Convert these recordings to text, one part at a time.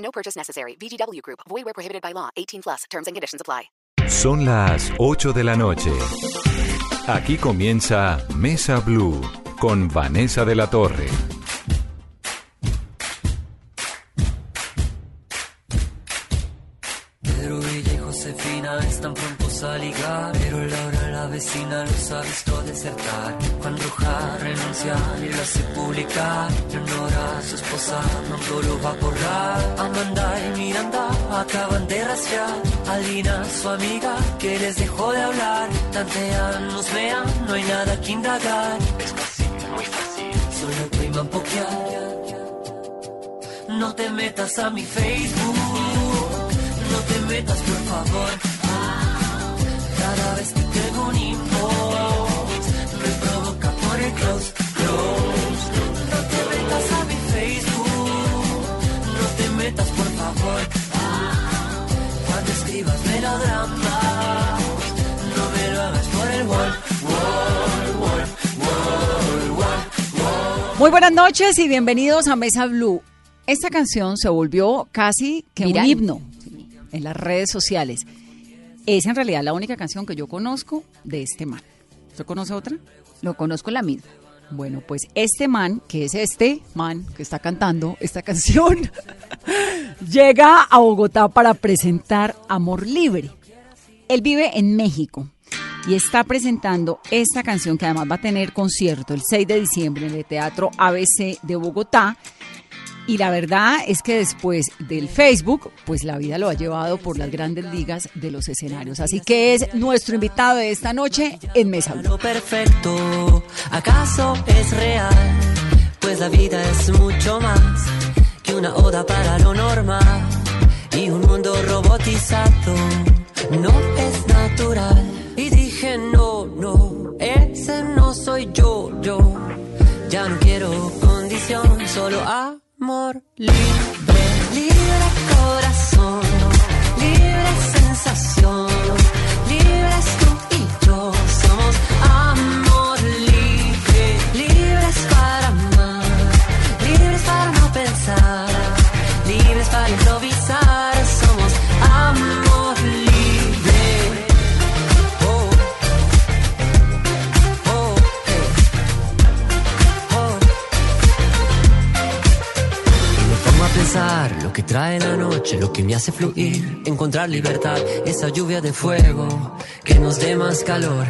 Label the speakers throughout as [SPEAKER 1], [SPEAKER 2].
[SPEAKER 1] No purchase necessary. VGW Group. Void where prohibited by law. 18 plus. Terms and conditions apply.
[SPEAKER 2] Son las 8 de la noche. Aquí comienza Mesa Blue con Vanessa de la Torre.
[SPEAKER 3] Pedro Villa y Josefina están prontos a ligar, vecina los ha visto desertar. Juan renuncia y lo hace publicar. Leonora, su esposa, no lo va a borrar. Amanda y Miranda acaban de rastrear. Alina, su amiga, que les dejó de hablar. Tantean, nos vean, no hay nada que indagar. Es fácil, muy fácil, solo priman pokear. No te metas a mi Facebook no te metas por favor. Cada vez que tengo un inbox me provoca por el close, close. No te metas a mi Facebook, no te metas por favor. Cuando escribas melodramas, no me lo hagas por el wall, wall, wall, wall, wall, wall.
[SPEAKER 4] Muy buenas noches y bienvenidos a Mesa Blue. Esta canción se volvió casi que
[SPEAKER 5] Viral.
[SPEAKER 4] un himno en las redes sociales. Es en realidad la única canción que yo conozco de este man. ¿Usted conoce otra?
[SPEAKER 5] Lo conozco la misma.
[SPEAKER 4] Bueno, pues este man, que es este man que está cantando esta canción, llega a Bogotá para presentar Amor Libre. Él vive en México y está presentando esta canción que además va a tener concierto el 6 de diciembre en el Teatro ABC de Bogotá. Y la verdad es que después del Facebook, pues la vida lo ha llevado por las grandes ligas de los escenarios. Así que es nuestro invitado de esta noche en Mesa Blue.
[SPEAKER 3] Perfecto, ¿acaso es real? Pues la vida es mucho más que una oda para lo normal y un mundo robotizado no es natural. Y dije no, no, ese no soy yo, yo. Ya no quiero condición, solo amor libre, libre corazón, libre sensación, libres tú y yo. Somos amor libre, libres para amar, libres para no pensar, libres para improvisar. Que trae la noche, lo que me hace fluir, encontrar libertad, esa lluvia de fuego que nos dé más calor.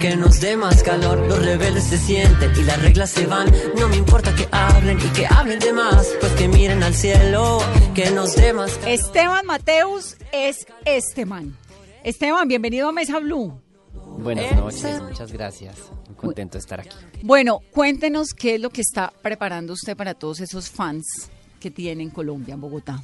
[SPEAKER 3] Que nos dé más calor, los rebeldes se sienten y las reglas se van. No me importa que hablen y que hablen de más, pues que miren al cielo, que nos dé más calor.
[SPEAKER 4] Esteban Mateus es este man. Esteban, bienvenido a Mesa Blue.
[SPEAKER 6] Buenas noches, muchas gracias. Muy contento de estar aquí.
[SPEAKER 4] Bueno, cuéntenos qué es lo que está preparando usted para todos esos fans que tiene en Colombia, en Bogotá.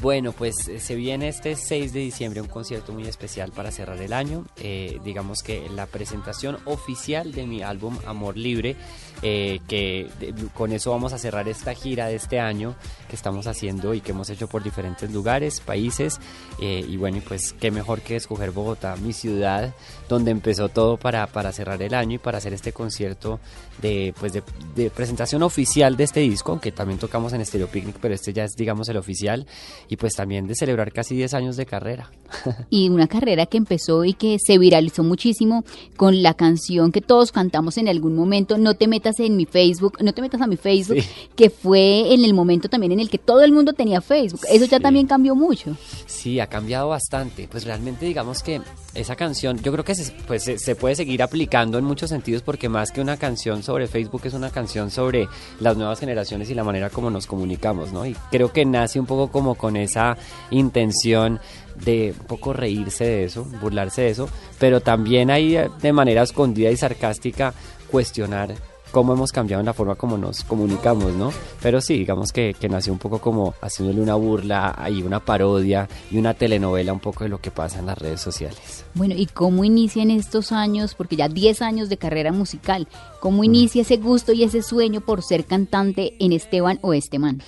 [SPEAKER 6] Bueno, pues eh, se viene este 6 de diciembre un concierto muy especial para cerrar el año. Eh, digamos que la presentación oficial de mi álbum Amor Libre, eh, que con eso vamos a cerrar esta gira de este año que estamos haciendo y que hemos hecho por diferentes lugares, países. eh, y bueno, y pues qué mejor que escoger Bogotá, mi ciudad, donde empezó todo para, para cerrar el año y para hacer este concierto de, pues de, de presentación oficial de este disco, aunque también tocamos en Stereo Picnic, pero este ya es digamos el oficial, y pues también de celebrar casi 10 años de carrera.
[SPEAKER 5] Y una carrera que empezó y que se viralizó muchísimo con la canción que todos cantamos en algún momento, No te metas en mi Facebook, no te metas a mi Facebook,
[SPEAKER 6] Sí.
[SPEAKER 5] que fue en el momento también en el que todo el mundo tenía Facebook. Eso ya también cambió mucho.
[SPEAKER 6] Sí, ha cambiado bastante. Pues realmente digamos que esa canción, yo creo que se, pues, se, puede seguir aplicando en muchos sentidos porque más que una canción sobre Facebook es una canción sobre las nuevas generaciones y la manera como nos comunicamos, ¿no? Y creo que nace un poco como con esa intención de un poco reírse de eso, burlarse de eso, pero también ahí eh, de manera escondida y sarcástica cuestionar cómo hemos cambiado en la forma como nos comunicamos, ¿no? Pero sí, digamos que, que nació un poco como haciéndole una burla y una parodia y una telenovela un poco de lo que pasa en las redes sociales.
[SPEAKER 5] Bueno, ¿y cómo inician estos años? Porque ya 10 años de carrera musical. ¿Cómo inicia ese gusto y ese sueño por ser cantante en Esteban o Esteban?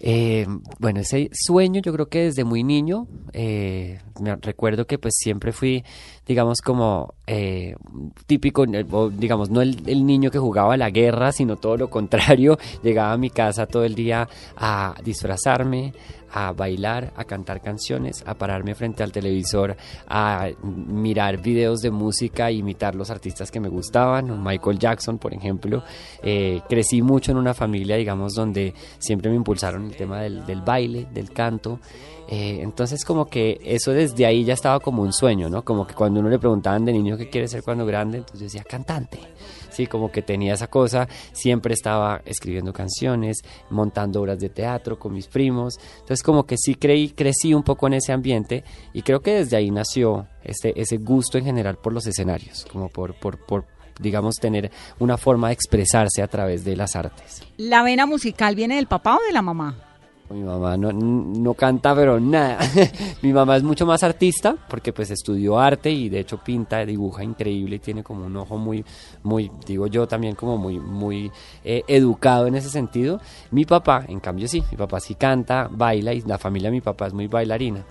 [SPEAKER 6] Eh, bueno, ese sueño yo creo que desde muy niño, eh, me recuerdo que pues siempre fui, digamos, como eh, típico, digamos, no el, el niño que jugaba la guerra, sino todo lo contrario, llegaba a mi casa todo el día a disfrazarme, a bailar, a cantar canciones, a pararme frente al televisor, a mirar videos de música e imitar los artistas que me gustaban, Michael Jackson, por ejemplo. Eh, crecí mucho en una familia, digamos, donde siempre me impulsaron el tema del, del baile, del canto. Eh, entonces como que eso desde ahí ya estaba como un sueño, ¿no? Como que cuando uno le preguntaban de niño qué quiere ser cuando grande, entonces yo decía cantante. Como que tenía esa cosa, siempre estaba escribiendo canciones, montando obras de teatro con mis primos. Entonces como que sí creí, crecí un poco en ese ambiente y creo que desde ahí nació este, ese gusto en general por los escenarios, como por, por digamos, tener una forma de expresarse a través de las artes.
[SPEAKER 4] ¿La vena musical viene del papá o de la mamá?
[SPEAKER 6] Mi mamá no, no canta, pero nada. Mi mamá es mucho más artista porque pues estudió arte y de hecho pinta, dibuja increíble y tiene como un ojo muy, muy, digo yo también como muy, muy eh, educado en ese sentido. Mi papá, en cambio sí, mi papá sí canta, baila y la familia de mi papá es muy bailarina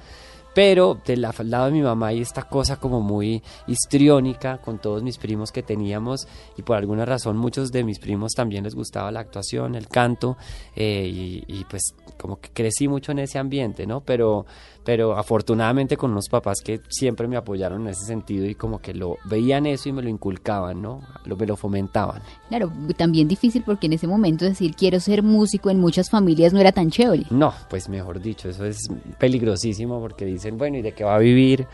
[SPEAKER 6] pero del lado de mi mamá hay esta cosa como muy histriónica con todos mis primos que teníamos y por alguna razón muchos de mis primos también les gustaba la actuación, el canto eh, y, y, pues como que crecí mucho en ese ambiente, ¿no? Pero, pero afortunadamente con unos papás que siempre me apoyaron en ese sentido y como que lo veían eso y me lo inculcaban, ¿no? Lo, me lo fomentaban.
[SPEAKER 5] Claro, también difícil porque en ese momento decir quiero ser músico en muchas familias no era tan chévere.
[SPEAKER 6] No, pues mejor dicho, eso es peligrosísimo porque dicen, bueno, ¿y de qué va a vivir?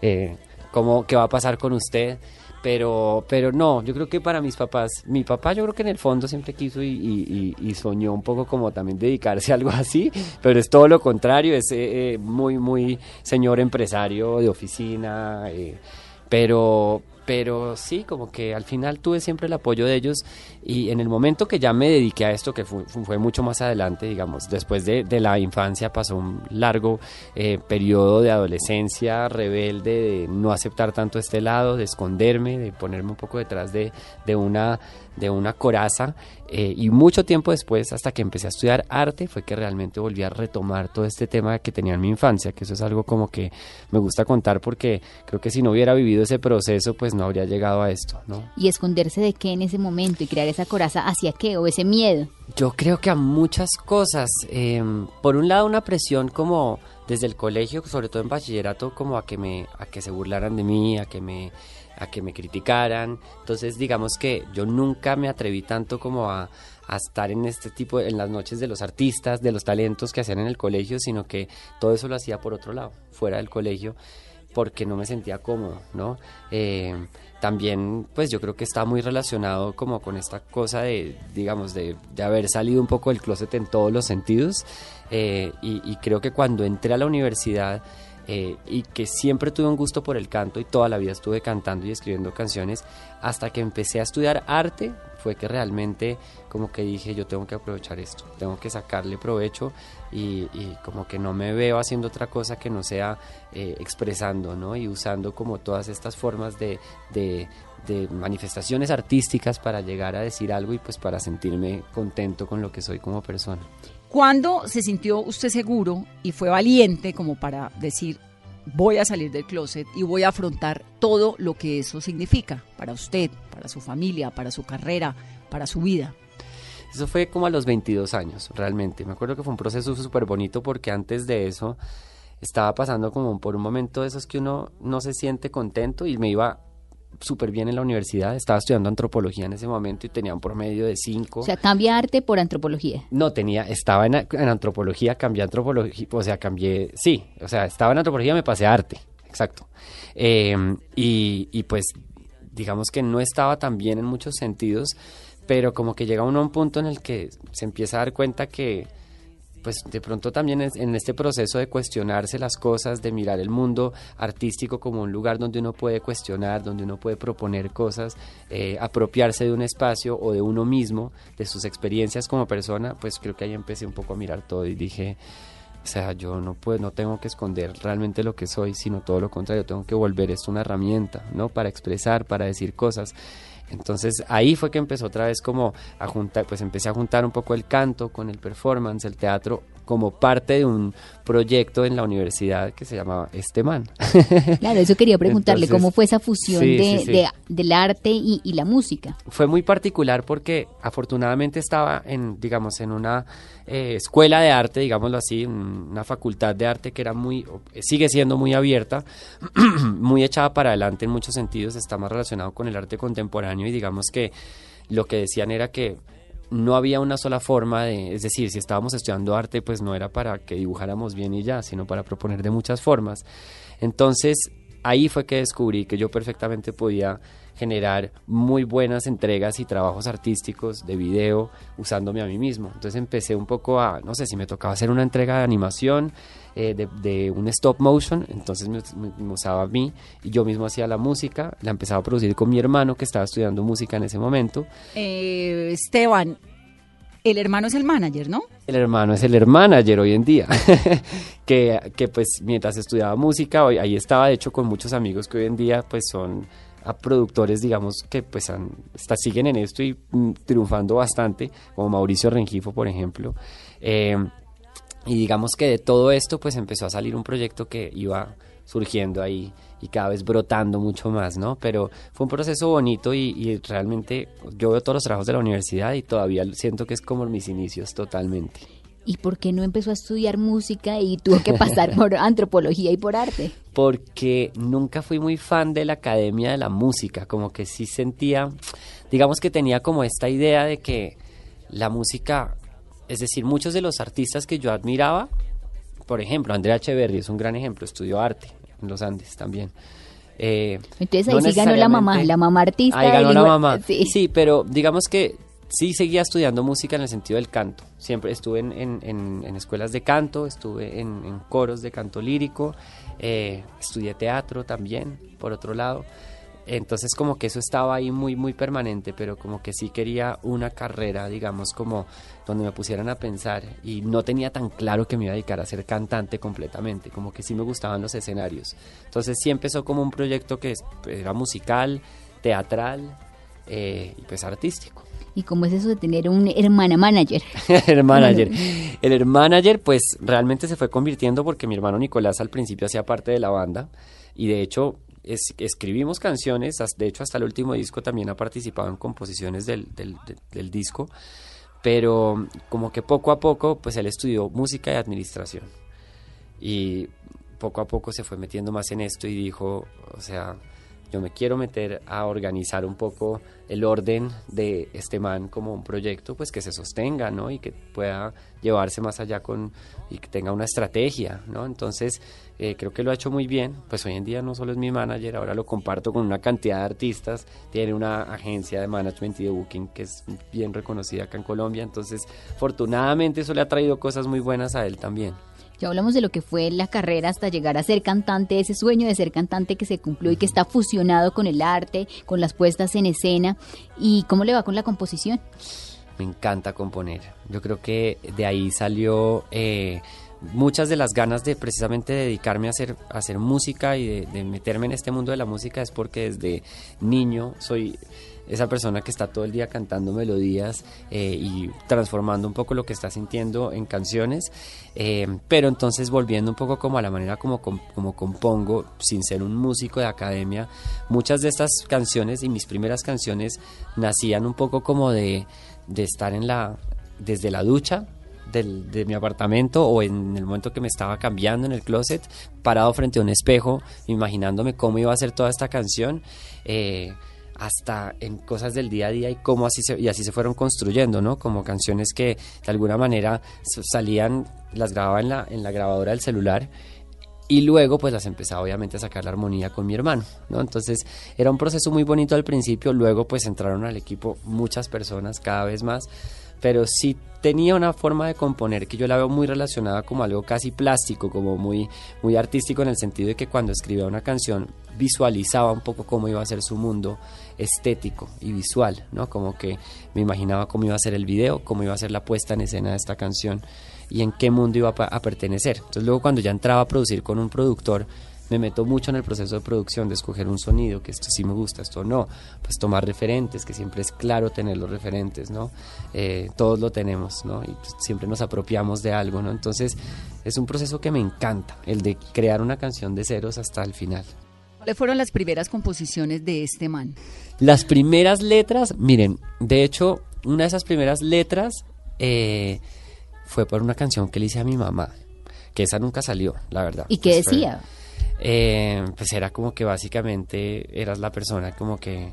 [SPEAKER 6] Eh, ¿cómo, ¿Qué va a pasar con usted? Pero, pero no, yo creo que para mis papás, mi papá yo creo que en el fondo siempre quiso y, soñó un poco como también dedicarse a algo así, pero es todo lo contrario, es eh, muy, muy señor empresario de oficina, eh, pero, pero sí, como que al final tuve siempre el apoyo de ellos y en el momento que ya me dediqué a esto, que fue, fue mucho más adelante, digamos, después de, de la infancia pasó un largo eh, periodo de adolescencia rebelde, de no aceptar tanto este lado, de esconderme, de ponerme un poco detrás de, de una de una coraza eh, y mucho tiempo después, hasta que empecé a estudiar arte, fue que realmente volví a retomar todo este tema que tenía en mi infancia, que eso es algo como que me gusta contar porque creo que si no hubiera vivido ese proceso, pues no habría llegado a esto, ¿no?
[SPEAKER 5] ¿Y esconderse de qué en ese momento y crear esa coraza hacia qué o ese miedo?
[SPEAKER 6] Yo creo que a muchas cosas. Eh, por un lado, una presión como desde el colegio, sobre todo en bachillerato, como a que me, a que se burlaran de mí, a que me a que me criticaran. Entonces, digamos que yo nunca me atreví tanto como a, a, estar en este tipo, en las noches de los artistas, de los talentos que hacían en el colegio, sino que todo eso lo hacía por otro lado, fuera del colegio, porque no me sentía cómodo, ¿no? Eh, también, pues yo creo que está muy relacionado como con esta cosa de, digamos, de, de haber salido un poco del closet en todos los sentidos. Eh, y, y creo que cuando entré a la universidad, eh, y que siempre tuve un gusto por el canto y toda la vida estuve cantando y escribiendo canciones hasta que empecé a estudiar arte fue que realmente como que dije yo tengo que aprovechar esto, tengo que sacarle provecho y, como que no me veo haciendo otra cosa que no sea eh, expresando ¿no? y usando como todas estas formas de, de, de manifestaciones artísticas para llegar a decir algo y pues para sentirme contento con lo que soy como persona.
[SPEAKER 4] ¿Cuándo se sintió usted seguro y fue valiente como para decir, voy a salir del closet y voy a afrontar todo lo que eso significa para usted, para su familia, para su carrera, para su vida?
[SPEAKER 6] Eso fue como a los 22 años, realmente. Me acuerdo que fue un proceso súper bonito porque antes de eso estaba pasando como por un momento de esos que uno no se siente contento y me iba súper bien en la universidad. Estaba estudiando antropología en ese momento y tenía un promedio de 5.
[SPEAKER 5] O sea, cambia arte por antropología.
[SPEAKER 6] No, tenía, estaba en, en, antropología, cambié antropología, o sea, cambié, sí, o sea, estaba en antropología, me pasé a arte, exacto. Eh, y, y pues, digamos que no estaba tan bien en muchos sentidos, pero como que llega uno a un punto en el que se empieza a dar cuenta que pues de pronto también en este proceso de cuestionarse las cosas, de mirar el mundo artístico como un lugar donde uno puede cuestionar, donde uno puede proponer cosas, eh, apropiarse de un espacio o de uno mismo, de sus experiencias como persona, pues creo que ahí empecé un poco a mirar todo y dije, o sea, yo no puedo, no tengo que esconder realmente lo que soy, sino todo lo contrario, tengo que volver esto una herramienta, ¿no? Para expresar, para decir cosas. Entonces ahí fue que empezó otra vez como a juntar, pues empecé a juntar un poco el canto con el performance, el teatro, como parte de un proyecto en la universidad que se llamaba Este Man.
[SPEAKER 5] Claro, eso quería preguntarle,
[SPEAKER 6] Entonces,
[SPEAKER 5] ¿cómo fue esa fusión
[SPEAKER 6] sí,
[SPEAKER 5] de,
[SPEAKER 6] sí, sí.
[SPEAKER 5] de- del arte y, y la música?
[SPEAKER 6] fue muy particular porque afortunadamente estaba en, digamos, en una eh, escuela de arte, digámoslo así, un- una facultad de arte que era muy, sigue siendo muy abierta, muy echada para adelante en muchos sentidos, está más relacionado con el arte contemporáneo y digamos que lo que decían era que no había una sola forma de, es decir, si estábamos estudiando arte, pues no era para que dibujáramos bien y ya, sino para proponer de muchas formas. Entonces, ahí fue que descubrí que yo perfectamente podía generar muy buenas entregas y trabajos artísticos de video usándome a mí mismo. Entonces empecé un poco a, no sé, si me tocaba hacer una entrega de animación, eh, de, de un stop motion, entonces me, me- me usaba a mí y yo mismo hacía la música, la empezaba a producir con mi hermano que estaba estudiando música en ese momento.
[SPEAKER 4] Eh, Esteban, el hermano es el manager, ¿no?
[SPEAKER 6] El hermano es el hermanager hoy en día, que, que pues mientras estudiaba música, hoy, ahí estaba de hecho con muchos amigos que hoy en día pues son a productores, digamos, que pues han- está- siguen en esto y mm, triunfando bastante, como Mauricio Rengifo, por ejemplo. Eh, y digamos que de todo esto pues empezó a salir un proyecto que iba surgiendo ahí y cada vez brotando mucho más, ¿no? Pero fue un proceso bonito y, y realmente yo veo todos los trabajos de la universidad y todavía siento que es como mis inicios totalmente.
[SPEAKER 5] ¿Y por qué no empezó a estudiar música y tuvo que pasar por antropología y por arte?
[SPEAKER 6] porque nunca fui muy fan de la academia de la música, como que sí sentía, digamos que tenía como esta idea de que la música, es decir, muchos de los artistas que yo admiraba, por ejemplo, Andrea Echeverry es un gran ejemplo, estudió arte en los Andes también. Eh,
[SPEAKER 5] Entonces ahí
[SPEAKER 6] no
[SPEAKER 5] sí ganó la mamá, la mamá artista.
[SPEAKER 6] Ahí ganó la mamá.
[SPEAKER 5] Sí.
[SPEAKER 6] Sí. pero digamos que sí seguía estudiando música en el sentido del canto. Siempre estuve en, en- en- en escuelas de canto, estuve en, en coros de canto lírico, eh, estudié teatro también, por otro lado. Entonces como que eso estaba ahí muy, muy permanente, pero como que sí quería una carrera, digamos, como donde me pusieran a pensar y no tenía tan claro que me iba a dedicar a ser cantante completamente, como que sí me gustaban los escenarios. Entonces sí empezó como un proyecto que es- era musical, teatral eh, y pues artístico.
[SPEAKER 5] ¿Y cómo es eso de tener un hermana manager?
[SPEAKER 6] el manager. El manager, pues realmente se fue convirtiendo porque mi hermano Nicolás al principio hacía parte de la banda y de hecho es- escribimos canciones, de hecho hasta el último disco también ha participado en composiciones del, del- del- del disco, pero como que poco a poco pues él estudió música y administración. Y poco a poco se fue metiendo más en esto y dijo, o sea, yo me quiero meter a organizar un poco el orden de este man como un proyecto pues que se sostenga, ¿no? Y que pueda llevarse más allá con y que tenga una estrategia, ¿no? Entonces, eh, creo que lo ha hecho muy bien, pues hoy en día no solo es mi manager, ahora lo comparto con una cantidad de artistas, tiene una agencia de management y de booking que es bien reconocida acá en Colombia, entonces, afortunadamente eso le ha traído cosas muy buenas a él también.
[SPEAKER 5] Ya hablamos de lo que fue la carrera hasta llegar a ser cantante, ese sueño de ser cantante que se cumplió y que está fusionado con el arte, con las puestas en escena. ¿Y cómo le va con la composición?
[SPEAKER 6] Me encanta componer. Yo creo que de ahí salió eh, muchas de las ganas de precisamente dedicarme a hacer, a hacer música y de, de meterme en este mundo de la música es porque desde niño soy esa persona que está todo el día cantando melodías eh, y transformando un poco lo que está sintiendo en canciones, eh, pero entonces volviendo un poco como a la manera como, com- como compongo, sin ser un músico de academia, muchas de estas canciones y mis primeras canciones nacían un poco como de, de estar en la, desde la ducha, del- de mi apartamento o en el momento que me estaba cambiando en el closet, parado frente a un espejo, imaginándome cómo iba a ser toda esta canción, eh, hasta en cosas del día a día y cómo así se, y así se fueron construyendo, ¿no? Como canciones que de alguna manera salían, las grababa en la, en la grabadora del celular y luego pues las empezaba obviamente a sacar la armonía con mi hermano, ¿no? Entonces era un proceso muy bonito al principio, luego pues entraron al equipo muchas personas cada vez más, pero sí tenía una forma de componer que yo la veo muy relacionada como algo casi plástico, como muy, muy artístico en el sentido de que cuando escribía una canción visualizaba un poco cómo iba a ser su mundo estético y visual, ¿no? Como que me imaginaba cómo iba a ser el video, cómo iba a ser la puesta en escena de esta canción y en qué mundo iba a, pertenecer. Entonces luego cuando ya entraba a producir con un productor, me meto mucho en el proceso de producción, de escoger un sonido, que esto sí me gusta, esto no, pues tomar referentes, que siempre es claro tener los referentes, ¿no? Eh, todos lo tenemos, ¿no? Y pues, siempre nos apropiamos de algo, ¿no? Entonces es un proceso que me encanta, el de crear una canción de ceros hasta el final.
[SPEAKER 4] ¿Cuáles fueron las primeras composiciones de este man?
[SPEAKER 6] Las primeras letras, miren, de hecho, una de esas primeras letras eh, fue por una canción que le hice a mi mamá, que esa nunca salió, la verdad.
[SPEAKER 5] ¿Y qué
[SPEAKER 6] Pues fue-
[SPEAKER 5] decía?
[SPEAKER 6] Eh, pues era como que básicamente eras la persona como que,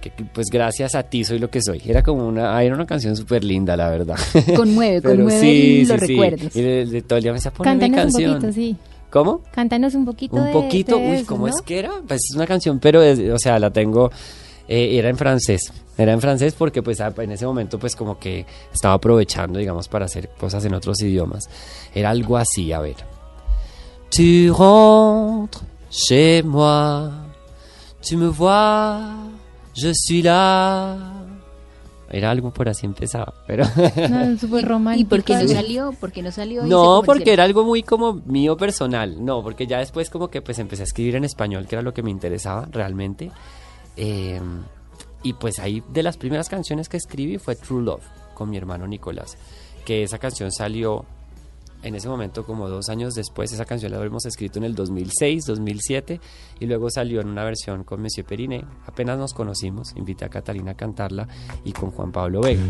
[SPEAKER 6] que, pues gracias a ti soy lo que soy. Era como una, ah, era una canción súper linda, la verdad.
[SPEAKER 5] Conmueve,
[SPEAKER 6] Pero
[SPEAKER 5] conmueve
[SPEAKER 6] sí,
[SPEAKER 5] los
[SPEAKER 6] sí, sí.
[SPEAKER 5] recuerdos.
[SPEAKER 6] Y de, de todo el día me decía, ponme
[SPEAKER 7] Cántanos un
[SPEAKER 6] canción.
[SPEAKER 7] poquito, sí.
[SPEAKER 6] ¿Cómo?
[SPEAKER 7] Cántanos un poquito.
[SPEAKER 6] Un
[SPEAKER 7] de-
[SPEAKER 6] poquito,
[SPEAKER 7] de
[SPEAKER 6] uy,
[SPEAKER 7] eso,
[SPEAKER 6] ¿cómo
[SPEAKER 7] ¿no?
[SPEAKER 6] es que era? Pues es una canción, pero, es- o sea, la tengo, eh, era en francés. Era en francés porque pues a- en ese momento pues como que estaba aprovechando, digamos, para hacer cosas en otros idiomas. Era algo así, a ver. Tu rentres chez moi, tu me vois, je suis là. Era algo por así empezaba, pero...
[SPEAKER 7] No, súper romántico.
[SPEAKER 5] ¿Y por qué no salió? ¿Por qué no salió?
[SPEAKER 6] No, porque era algo muy como mío personal. No, porque ya después como que pues empecé a escribir en español, que era lo que me interesaba realmente. Eh, y pues ahí de las primeras canciones que escribí fue True Love con mi hermano Nicolás. Que esa canción salió en ese momento como dos años después. Esa canción la habíamos escrito en el 2006, 2007 y luego salió en una versión con Monsieur Periné. Apenas nos conocimos, invité a Catalina a cantarla y con Juan Pablo Vega.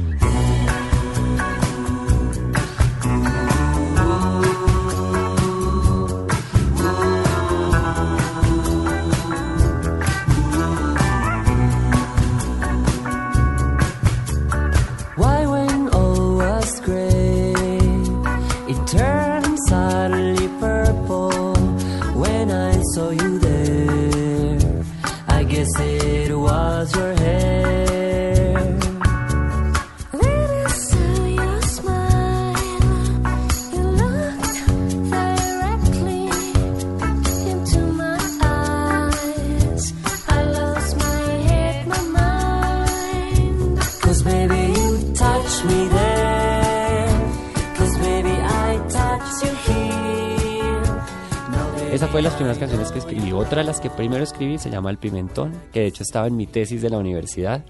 [SPEAKER 6] Primero escribí se llama El Pimentón, que de hecho estaba en mi tesis de la universidad.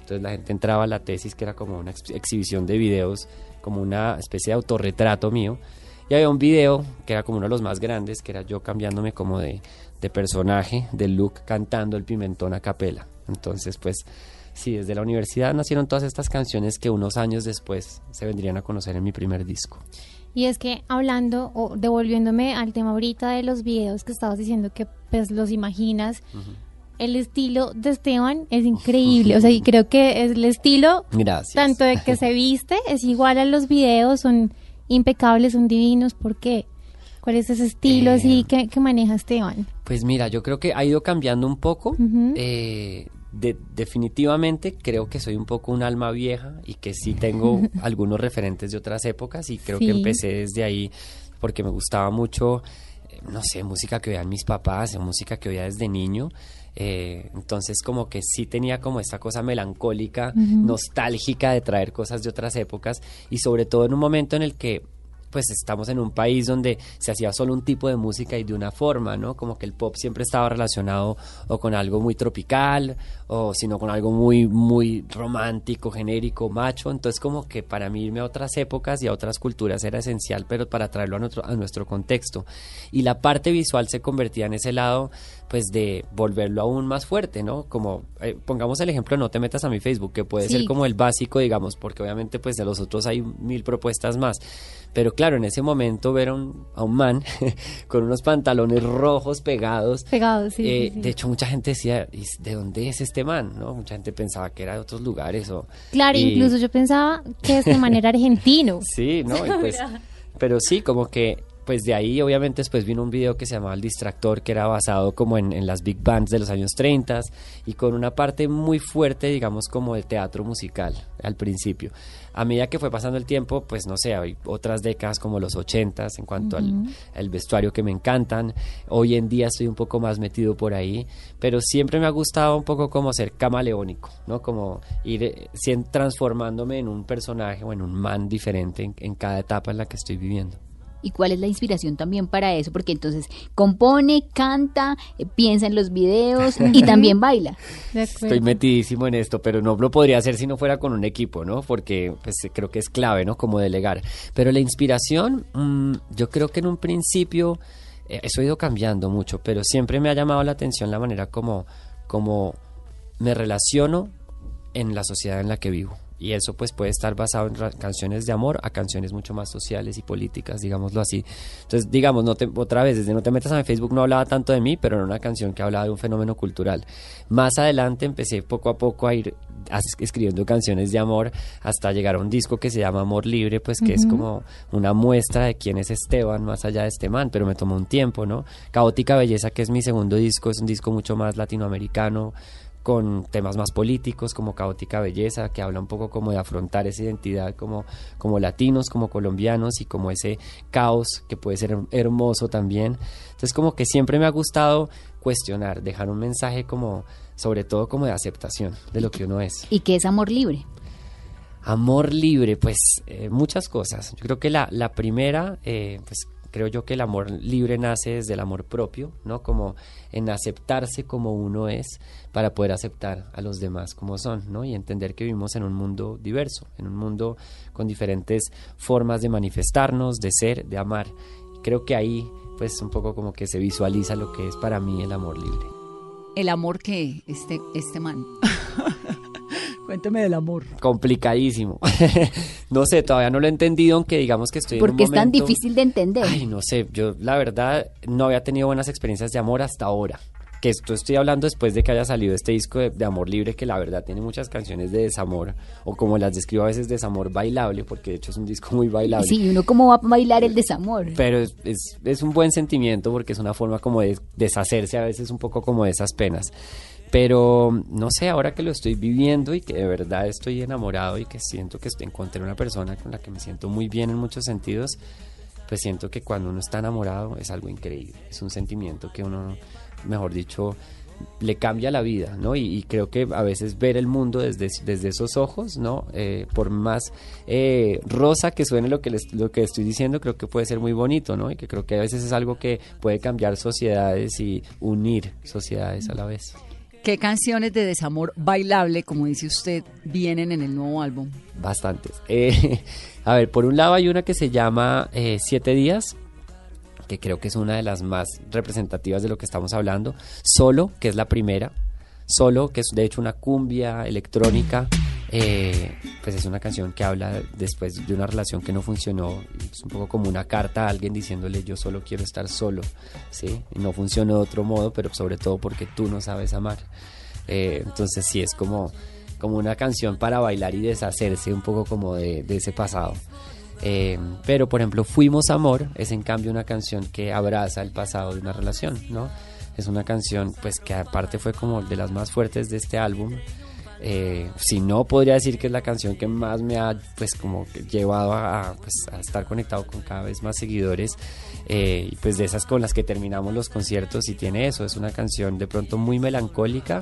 [SPEAKER 6] Entonces la gente entraba a la tesis, que era como una ex- exhibición de videos, como una especie de autorretrato mío. Y había un video que era como uno de los más grandes, que era yo cambiándome como de, de personaje, de look, cantando el pimentón a capela. Entonces, pues, sí, desde la universidad nacieron todas estas canciones que unos años después se vendrían a conocer en mi primer disco.
[SPEAKER 7] Y es que hablando o devolviéndome al tema ahorita de los videos que estabas diciendo que pues los imaginas, el estilo de Esteban es increíble. O sea, y creo que es el estilo
[SPEAKER 6] Gracias.
[SPEAKER 7] tanto de que se viste, es igual a los videos, son impecables, son divinos. ¿Por qué? ¿Cuál es ese estilo
[SPEAKER 6] Eh,
[SPEAKER 7] así que, que maneja Esteban?
[SPEAKER 6] Pues mira, yo creo que ha ido cambiando un poco.
[SPEAKER 7] Ujú.
[SPEAKER 6] Eh, de- definitivamente creo que soy un poco un alma vieja y que sí tengo algunos referentes de otras épocas y creo que empecé desde ahí porque me gustaba mucho, eh, no sé, música que oían mis papás, música que oía desde niño. Eh, entonces como que sí tenía como esta cosa melancólica, nostálgica de traer cosas de otras épocas y sobre todo en un momento en el que pues estamos en un país donde se hacía solo un tipo de música y de una forma, ¿no? Como que el pop siempre estaba relacionado o con algo muy tropical o sino con algo muy muy romántico, genérico, macho, entonces como que para mí irme a otras épocas y a otras culturas era esencial, pero para traerlo a nuestro a nuestro contexto. Y la parte visual se convertía en ese lado pues de volverlo aún más fuerte, ¿no? Como eh, pongamos el ejemplo no te metas a mi Facebook, que puede
[SPEAKER 7] Sí.
[SPEAKER 6] ser como el básico, digamos, porque obviamente pues de los otros hay mil propuestas más. Pero claro, en ese momento ver a un, a un man con unos pantalones rojos pegados.
[SPEAKER 7] Pegados, sí,
[SPEAKER 6] eh,
[SPEAKER 7] sí, sí.
[SPEAKER 6] De hecho, mucha gente decía, "¿Y ¿de dónde es este man? ¿no? Mucha gente pensaba que era de otros lugares. O,
[SPEAKER 7] Claro,
[SPEAKER 6] y-
[SPEAKER 7] incluso yo pensaba que este man era argentino.
[SPEAKER 6] Sí, ¿no? Y pues, pero sí, como que pues de ahí obviamente después vino un video que se llamaba El Distractor, que era basado como en, en las big bands de los años 30 y con una parte muy fuerte, digamos, como de teatro musical al principio. A medida que fue pasando el tiempo, pues no sé, hay otras décadas como los 80 en cuanto al,
[SPEAKER 8] Ujú.
[SPEAKER 6] al vestuario que me encantan. Hoy en día estoy un poco más metido por ahí, pero siempre me ha gustado un poco como ser camaleónico, ¿no? Como ir eh, transformándome en un personaje o en un man diferente en- en cada etapa en la que estoy viviendo.
[SPEAKER 5] ¿Y cuál es la inspiración también para eso? Porque entonces compone, canta, eh, piensa en los videos y también baila.
[SPEAKER 6] Estoy metidísimo en esto, pero no lo podría hacer si no fuera con un equipo, ¿no? Porque pues creo que es clave, ¿no? Como delegar. Pero la inspiración, mm, yo creo que en un principio, eh, eso ha ido cambiando mucho, pero siempre me ha llamado la atención la manera como, como me relaciono en la sociedad en la que vivo. Y eso pues puede estar basado en canciones de amor a canciones mucho más sociales y políticas, digámoslo así. Entonces, digamos, no te, otra vez, desde No te metas a mi Facebook no hablaba tanto de mí, pero era una canción que hablaba de un fenómeno cultural. Más adelante empecé poco a poco a ir escribiendo canciones de amor hasta llegar a un disco que se llama Amor Libre, pues que es
[SPEAKER 8] Ujú.
[SPEAKER 6] como una muestra de quién es Esteban más allá de este man, pero me tomó un tiempo, ¿no? Caótica Belleza, que es mi segundo disco, es un disco mucho más latinoamericano, con temas más políticos como Caótica Belleza, que habla un poco como de afrontar esa identidad como, como latinos, como colombianos y como ese caos que puede ser her- hermoso también. Entonces como que siempre me ha gustado cuestionar, dejar un mensaje como, sobre todo como de aceptación de lo que uno es.
[SPEAKER 5] ¿Y qué es amor libre?
[SPEAKER 6] Amor libre, pues eh, muchas cosas. Yo creo que la, la primera, eh, pues creo yo que el amor libre nace desde el amor propio, ¿no? Como en aceptarse como uno es para poder aceptar a los demás como son, ¿no? Y entender que vivimos en un mundo diverso, en un mundo con diferentes formas de manifestarnos, de ser, de amar. Creo que ahí, pues un poco como que se visualiza lo que es para mí el amor libre.
[SPEAKER 4] El amor que este, este man. Cuéntame del amor.
[SPEAKER 6] Complicadísimo. no sé, todavía no lo he entendido, aunque digamos que estoy en un
[SPEAKER 5] Porque es tan difícil de entender.
[SPEAKER 6] Ay, no sé, yo la verdad no había tenido buenas experiencias de amor hasta ahora. Que esto estoy hablando después de que haya salido este disco de, de Amor Libre, que la verdad tiene muchas canciones de desamor, o como las describo a veces, desamor bailable, porque de hecho es un disco muy bailable.
[SPEAKER 5] Sí, uno cómo va a bailar el desamor.
[SPEAKER 6] Pero es, es, es un buen sentimiento porque es una forma como de deshacerse a veces un poco como de esas penas. Pero no sé, ahora que lo estoy viviendo y que de verdad estoy enamorado y que siento que encontré una persona con la que me siento muy bien en muchos sentidos, pues siento que cuando uno está enamorado es algo increíble. Es un sentimiento que uno, mejor dicho, le cambia la vida, ¿no? Y, y creo que a veces ver el mundo desde, desde esos ojos, ¿no? Eh, por más eh, rosa que suene lo que, les- lo que estoy diciendo, creo que puede ser muy bonito, ¿no? Y que creo que a veces es algo que puede cambiar sociedades y unir sociedades a la vez.
[SPEAKER 4] ¿Qué canciones de desamor bailable, como dice usted, vienen en el nuevo álbum?
[SPEAKER 6] Bastantes. Eh, a ver, por un lado hay una que se llama eh, Siete Días, que creo que es una de las más representativas de lo que estamos hablando. Solo, que es la primera. Solo, que es de hecho una cumbia electrónica. Eh, pues es una canción que habla después de una relación que no funcionó. Es un poco como una carta a alguien diciéndole yo solo quiero estar solo. ¿sí? No funcionó de otro modo, pero sobre todo porque tú no sabes amar. Eh, entonces sí, es como, como una canción para bailar y deshacerse un poco como de, de ese pasado. Eh, pero, por ejemplo, Fuimos Amor es en cambio una canción que abraza el pasado de una relación, ¿no? Es una canción, pues, que aparte fue como de las más fuertes de este álbum. Eh, si no, podría decir que es la canción que más me ha, pues, como llevado a, pues, a estar conectado con cada vez más seguidores. Eh, y pues de esas con las que terminamos los conciertos y tiene eso, es una canción de pronto muy melancólica,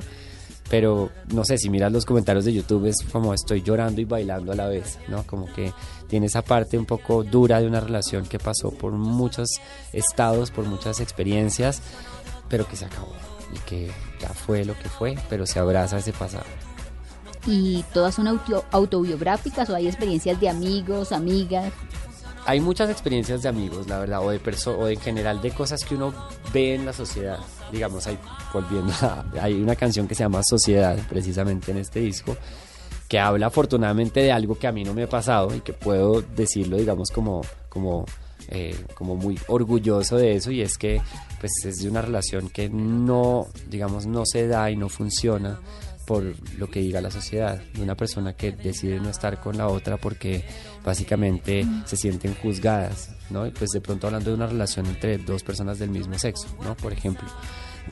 [SPEAKER 6] pero no sé, si miras los comentarios de YouTube es como estoy llorando y bailando a la vez, ¿no? Como que tiene esa parte un poco dura de una relación que pasó por muchos estados, por muchas experiencias, pero que se acabó y que ya fue lo que fue, pero se abraza ese pasado.
[SPEAKER 5] ¿Y todas son auto- autobiográficas o hay experiencias de amigos, amigas?
[SPEAKER 6] Hay muchas experiencias de amigos, la verdad, o de o en general de cosas que uno ve en la sociedad. Digamos, hay, volviendo a- hay una canción que se llama Sociedad, precisamente en este disco, que habla afortunadamente de algo que a mí no me ha pasado y que puedo decirlo, digamos, como, como, eh, como muy orgulloso de eso, y es que pues es de una relación que no, digamos, no se da y no funciona por lo que diga la sociedad, de una persona que decide no estar con la otra porque básicamente se sienten juzgadas, ¿no? Y pues de pronto hablando de una relación entre dos personas del mismo sexo, ¿no? Por ejemplo.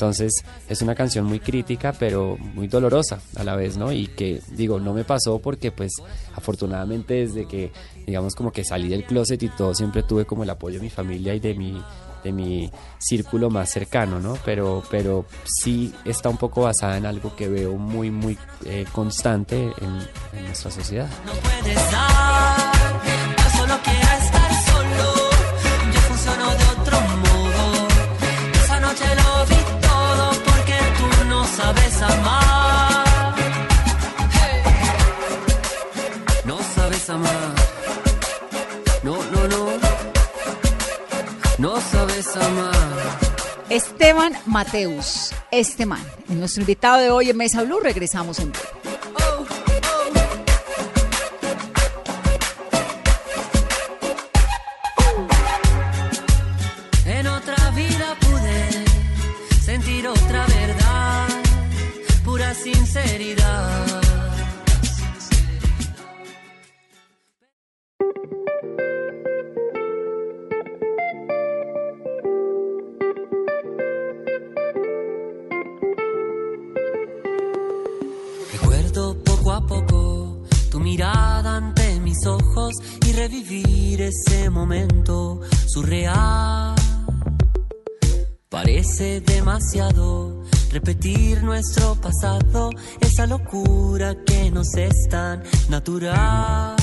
[SPEAKER 6] Entonces es una canción muy crítica, pero muy dolorosa a la vez, ¿no? Y que digo, no me pasó porque pues afortunadamente desde que, digamos, como que salí del closet y todo, siempre tuve como el apoyo de mi familia y de mi de mi círculo más cercano, ¿no? Pero, pero sí está un poco basada en algo que veo muy, muy eh, constante en, nuestra sociedad.
[SPEAKER 3] puedes dar. Yo solo. No sabes amar. No, no, no. No sabes amar.
[SPEAKER 4] Esteban Mateus, este man, es nuestro invitado de hoy en Mesa Blue. Regresamos en breve.
[SPEAKER 3] Es tan natural.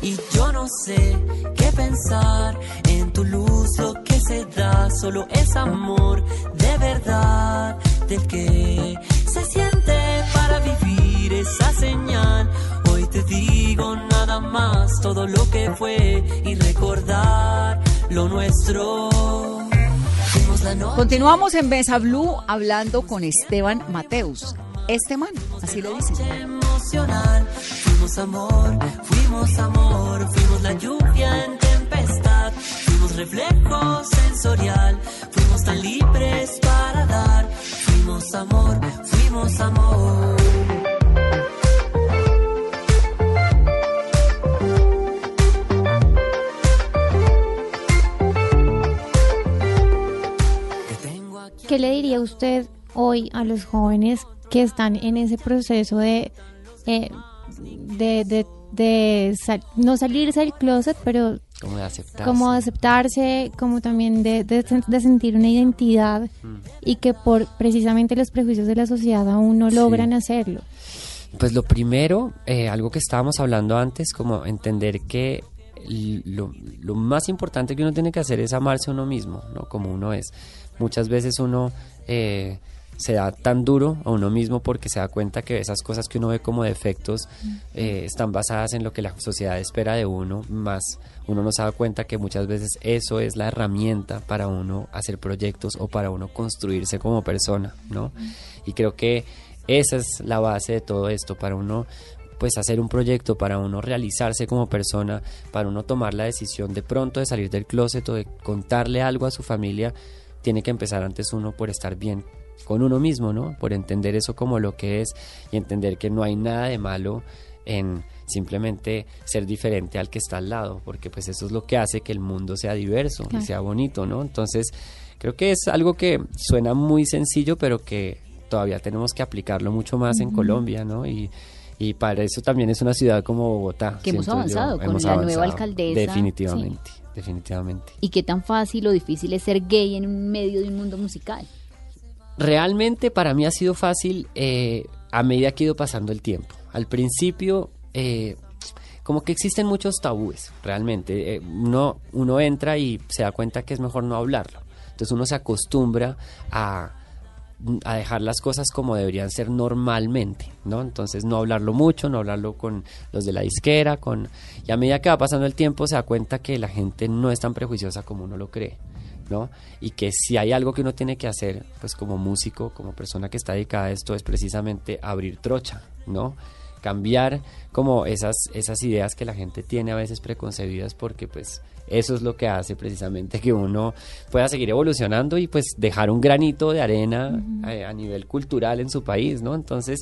[SPEAKER 3] Y yo no sé qué pensar en tu luz, lo que se da solo es amor de verdad, del que se siente para vivir esa señal. Hoy te digo nada más, todo lo que fue y recordar lo nuestro.
[SPEAKER 4] Continuamos en Mesa Blue hablando con Esteban Mateus. Este man, así le dicen.
[SPEAKER 3] Fuimos amor, fuimos amor, fuimos la lluvia en tempestad, fuimos reflejo sensorial, fuimos tan libres para dar, fuimos amor, fuimos amor.
[SPEAKER 7] ¿Qué le diría usted hoy a los jóvenes que están en ese proceso de, eh, de, de, de sal- no salirse del closet, pero
[SPEAKER 6] Como de aceptarse.
[SPEAKER 7] como aceptarse, como también de, de, sen- de sentir una identidad
[SPEAKER 6] Mm.
[SPEAKER 7] y que por precisamente los prejuicios de la sociedad aún no
[SPEAKER 6] Sí.
[SPEAKER 7] logran hacerlo?
[SPEAKER 6] Pues lo primero, eh, algo que estábamos hablando antes, como entender que lo, lo más importante que uno tiene que hacer es amarse a uno mismo, ¿no? Como uno es. Muchas veces uno eh, se da tan duro a uno mismo porque se da cuenta que esas cosas que uno ve como defectos eh, están basadas en lo que la sociedad espera de uno, más uno no se da cuenta que muchas veces eso es la herramienta para uno hacer proyectos o para uno construirse como persona, ¿no? Y creo que esa es la base de todo esto, para uno pues hacer un proyecto, para uno realizarse como persona, para uno tomar la decisión de pronto de salir del closet o de contarle algo a su familia, tiene que empezar antes uno por estar bien con uno mismo, ¿no? Por entender eso como lo que es y entender que no hay nada de malo en simplemente ser diferente al que está al lado, porque pues eso es lo que hace que el mundo sea diverso
[SPEAKER 7] Claro.
[SPEAKER 6] y sea bonito, ¿no? Entonces, creo que es algo que suena muy sencillo, pero que todavía tenemos que aplicarlo mucho más en. Colombia, ¿no? Y, y para eso también es una ciudad como Bogotá.
[SPEAKER 5] Que hemos
[SPEAKER 6] yo.
[SPEAKER 5] avanzado con
[SPEAKER 6] Hemos
[SPEAKER 5] la nueva alcaldesa,
[SPEAKER 6] Definitivamente, definitivamente.
[SPEAKER 5] ¿Y qué tan fácil o difícil es ser gay en medio de un mundo musical?
[SPEAKER 6] Realmente para mí ha sido fácil eh, a medida que ha ido pasando el tiempo. Al principio, eh, como que existen muchos tabúes, realmente. Eh, uno, uno entra y se da cuenta que es mejor no hablarlo. Entonces uno se acostumbra a, a dejar las cosas como deberían ser normalmente, ¿no? Entonces no hablarlo mucho, no hablarlo con los de la disquera, con... Y a medida que va pasando el tiempo se da cuenta que la gente no es tan prejuiciosa como uno lo cree. ¿No? Y que si hay algo que uno tiene que hacer, pues como músico, como persona que está dedicada a esto, es precisamente abrir trocha, ¿no? cambiar como esas, esas ideas que la gente tiene a veces preconcebidas porque pues eso es lo que hace precisamente que uno pueda seguir evolucionando y pues dejar un granito de arena eh, a nivel cultural en su país, ¿no? Entonces,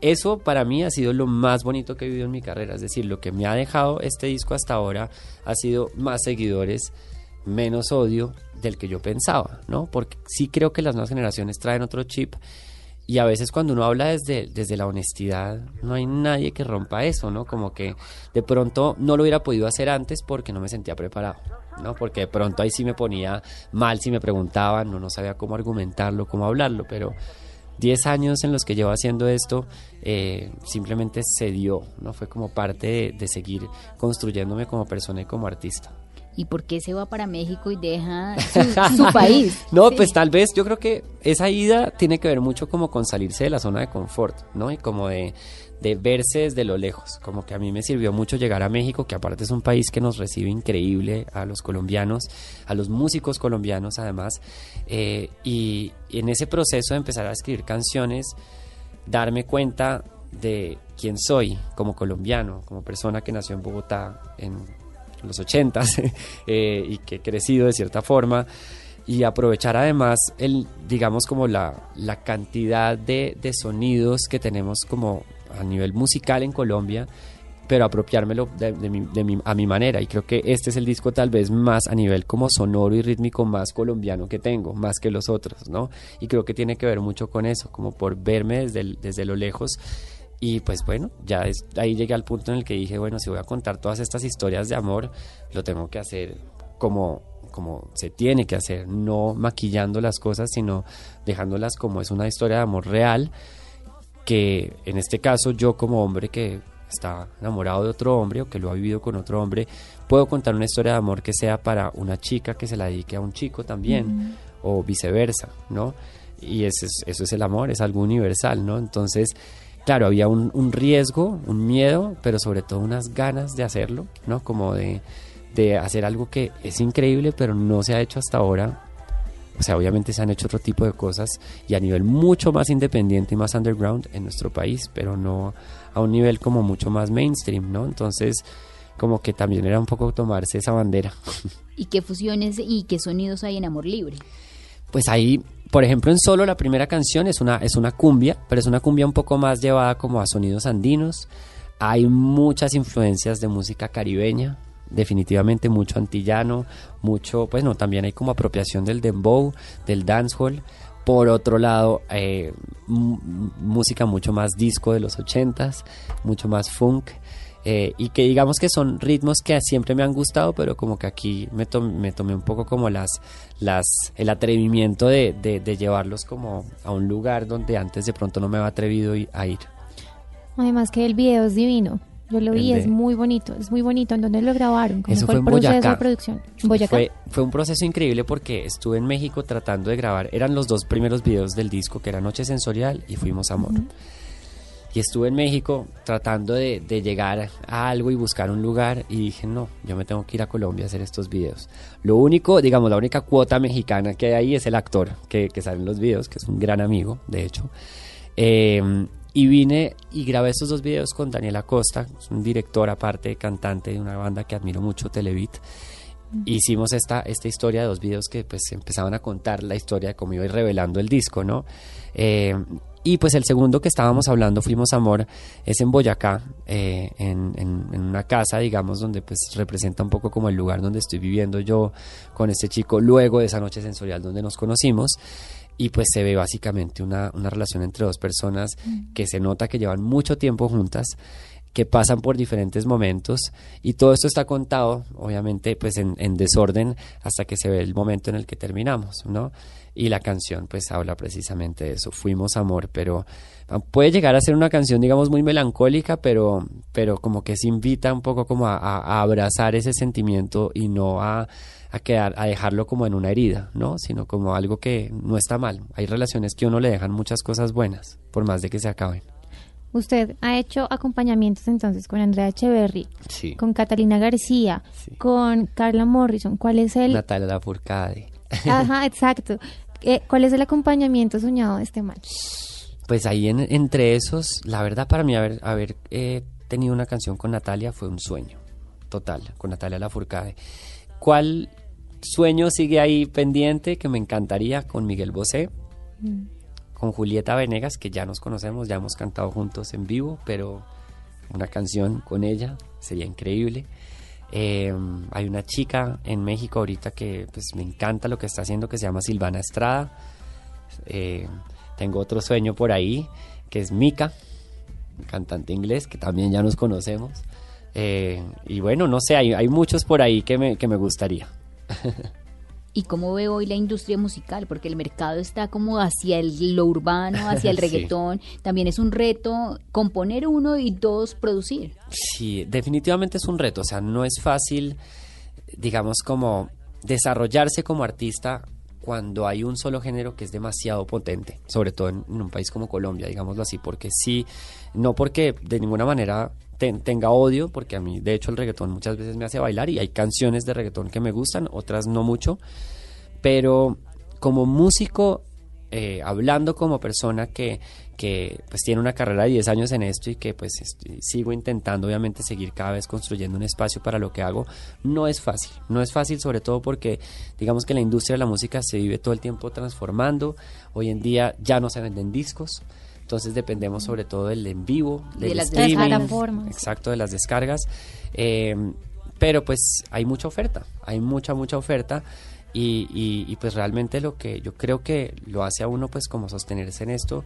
[SPEAKER 6] eso para mí ha sido lo más bonito que he vivido en mi carrera. Es decir, lo que me ha dejado este disco hasta ahora ha sido más seguidores, menos odio del que yo pensaba, ¿no? Porque sí creo que las nuevas generaciones traen otro chip y a veces cuando uno habla desde, desde la honestidad, no hay nadie que rompa eso, ¿no? Como que de pronto no lo hubiera podido hacer antes porque no me sentía preparado, ¿no? Porque de pronto ahí sí me ponía mal si me preguntaban, no, no sabía cómo argumentarlo, cómo hablarlo, pero 10 años en los que llevo haciendo esto, eh, simplemente se dio, ¿no? Fue como parte de, de seguir construyéndome como persona y como artista.
[SPEAKER 5] ¿Y por qué se va para México y deja su, su país?
[SPEAKER 6] No,
[SPEAKER 5] Sí.
[SPEAKER 6] pues tal vez yo creo que esa ida tiene que ver mucho como con salirse de la zona de confort, ¿no? Y como de, de verse desde lo lejos. Como que a mí me sirvió mucho llegar a México, que aparte es un país que nos recibe increíble a los colombianos, a los músicos colombianos además. eh, y, y en ese proceso de empezar a escribir canciones, darme cuenta de quién soy como colombiano, como persona que nació en Bogotá en los ochentas eh, y que he crecido de cierta forma y aprovechar además el digamos como la, la cantidad de, de sonidos que tenemos como a nivel musical en Colombia pero apropiármelo a mi manera y creo que este es el disco tal vez más a nivel como sonoro y rítmico más colombiano que tengo, más que los otros, ¿no? Y creo que tiene que ver mucho con eso, como por verme desde, desde lo lejos y pues bueno, ya es- ahí llegué al punto en el que dije, bueno, si voy a contar todas estas historias de amor, lo tengo que hacer como, como se tiene que hacer, no maquillando las cosas, sino dejándolas como es una historia de amor real, que en este caso yo como hombre que está enamorado de otro hombre o que lo ha vivido con otro hombre, puedo contar una historia de amor que sea para una chica que se la dedique a un chico también, o viceversa, ¿no? Y ese es- eso es el amor, es algo universal, ¿no? Entonces, claro, había un, un riesgo, un miedo, pero sobre todo unas ganas de hacerlo, ¿no? Como de, de hacer algo que es increíble, pero no se ha hecho hasta ahora. O sea, obviamente se han hecho otro tipo de cosas y a nivel mucho más independiente y más underground en nuestro país, pero no a un nivel como mucho más mainstream, ¿no? Entonces, como que también era un poco tomarse esa bandera.
[SPEAKER 5] ¿Y qué fusiones y qué sonidos hay en Amor Libre?
[SPEAKER 6] Pues ahí, por ejemplo, en solo la primera canción es una, es una cumbia, pero es una cumbia un poco más llevada como a sonidos andinos. Hay muchas influencias de música caribeña, definitivamente mucho antillano, mucho, pues no, también hay como apropiación del dembow, del dancehall. Por otro lado, eh, música mucho más disco de los ochentas, mucho más funk. Eh, y que digamos que son ritmos que siempre me han gustado, pero como que aquí me, me tomé un poco como las, las, el atrevimiento de, de- de llevarlos como a un lugar donde antes de pronto no me había atrevido a ir.
[SPEAKER 7] Además que el video es divino. Yo lo vi, es muy bonito. Es muy bonito. ¿En dónde lo grabaron? ¿Cómo
[SPEAKER 6] Eso
[SPEAKER 7] fue el
[SPEAKER 6] en
[SPEAKER 7] proceso
[SPEAKER 6] Boyacá.
[SPEAKER 7] de producción?
[SPEAKER 6] Fue, fue un proceso increíble porque estuve en México tratando de grabar, eran los dos primeros videos del disco, que era Noche Sensorial y Fuimos Amor. Y estuve en México tratando de, de llegar a algo y buscar un lugar y dije, no, yo me tengo que ir a Colombia a hacer estos videos. Lo único, digamos, la única cuota mexicana que hay ahí es el actor que, que sale en los videos, que es un gran amigo, de hecho. Eh, y vine y grabé estos dos videos con Daniel Acosta, es un director aparte, cantante de una banda que admiro mucho, Televit. Hicimos esta, esta historia de dos videos que pues empezaban a contar la historia de cómo iba revelando el disco, ¿no? Eh, y pues el segundo que estábamos hablando, Fuimos Amor, es en Boyacá, eh, en, en- en una casa, digamos, donde pues representa un poco como el lugar donde estoy viviendo yo con este chico luego de esa noche sensorial donde nos conocimos. Y pues se ve básicamente una, una relación entre dos personas que se nota que llevan mucho tiempo juntas, que pasan por diferentes momentos y todo esto está contado, obviamente, pues en, en desorden hasta que se ve el momento en el que terminamos, ¿no? Y la canción pues habla precisamente de eso, fuimos amor, pero ah, puede llegar a ser una canción digamos muy melancólica, pero, pero como que se invita un poco como a, abrazar ese sentimiento y no a, a quedar, a dejarlo como en una herida, ¿no? Sino como algo que no está mal. Hay relaciones que a uno le dejan muchas cosas buenas, por más de que se acaben.
[SPEAKER 7] Usted ha hecho acompañamientos entonces con Andrea Echeverry,
[SPEAKER 6] Sí.
[SPEAKER 7] con Catalina García, con Carla Morrison. ¿Cuál es el...?
[SPEAKER 6] Natalia Lafourcade.
[SPEAKER 7] Ajá, exacto. Eh, ¿Cuál es el acompañamiento soñado de este man?
[SPEAKER 6] Pues ahí en- entre esos, la verdad para mí haber, haber eh, tenido una canción con Natalia fue un sueño, total, con Natalia Lafourcade. ¿Cuál sueño sigue ahí pendiente que me encantaría con Miguel Bosé? con Julieta Venegas, que ya nos conocemos, ya hemos cantado juntos en vivo, pero una canción con ella sería increíble. Eh, hay una chica en México ahorita que pues me encanta lo que está haciendo, que se llama Silvana Estrada. Eh, tengo otro sueño por ahí, que es Mika, cantante inglés, que también ya nos conocemos. Eh, y bueno, no sé, hay, hay muchos por ahí que me, que me gustaría.
[SPEAKER 5] ¿Y cómo ve hoy la industria musical? Porque el mercado está como hacia el, lo urbano, hacia el
[SPEAKER 6] Sí.
[SPEAKER 5] reggaetón. También es un reto componer uno y dos, producir.
[SPEAKER 6] Sí, definitivamente es un reto, o sea, no es fácil, digamos, como desarrollarse como artista cuando hay un solo género que es demasiado potente, sobre todo en, en un país como Colombia, digámoslo así, porque sí, no porque de ninguna manera te- tenga odio, porque a mí de hecho el reggaetón muchas veces me hace bailar y hay canciones de reggaetón que me gustan, otras no mucho, pero como músico, eh, hablando como persona que, que pues tiene una carrera de 10 años en esto y que pues sigo intentando obviamente seguir cada vez construyendo un espacio para lo que hago, no es fácil, no es fácil sobre todo porque digamos que la industria de la música se vive todo el tiempo transformando, hoy en día ya no se venden discos, entonces dependemos sobre todo del en vivo,
[SPEAKER 5] De
[SPEAKER 6] del
[SPEAKER 5] las
[SPEAKER 6] streaming,
[SPEAKER 7] plataformas.
[SPEAKER 6] exacto, de las descargas. Eh, pero pues hay mucha oferta, hay mucha, mucha oferta. Y, y- y, pues realmente lo que yo creo que lo hace a uno pues como sostenerse en esto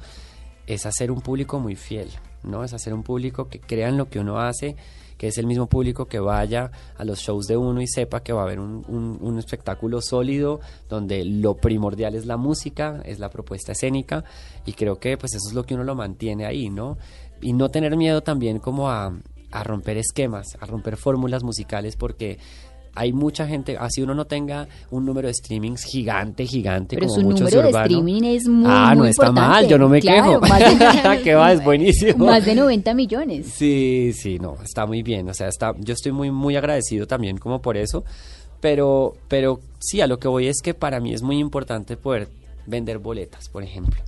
[SPEAKER 6] es hacer un público muy fiel, ¿no? Es hacer un público que crea en lo que uno hace, que es el mismo público que vaya a los shows de uno y sepa que va a haber un, espectáculo sólido donde lo primordial es la música, es la propuesta escénica y creo que pues eso es lo que uno lo mantiene ahí, ¿no? Y no tener miedo también como a romper esquemas, a romper fórmulas musicales porque hay mucha gente, así uno no tenga un número de streamings gigante, gigante,
[SPEAKER 5] Pero
[SPEAKER 6] como
[SPEAKER 5] su
[SPEAKER 6] muchos
[SPEAKER 5] número de
[SPEAKER 6] urbanos.
[SPEAKER 5] streaming es muy,
[SPEAKER 6] Ah, no
[SPEAKER 5] muy
[SPEAKER 6] está
[SPEAKER 5] importante.
[SPEAKER 6] mal, yo no me
[SPEAKER 5] Claro,
[SPEAKER 6] quejo.
[SPEAKER 5] Más de,
[SPEAKER 6] ¿Qué va? Es buenísimo.
[SPEAKER 5] más de 90 millones.
[SPEAKER 6] Sí, sí, no, está muy bien. O sea, está, yo estoy muy, muy agradecido también como por eso. Pero, pero sí, a lo que voy es que para mí es muy importante poder vender boletas, por ejemplo.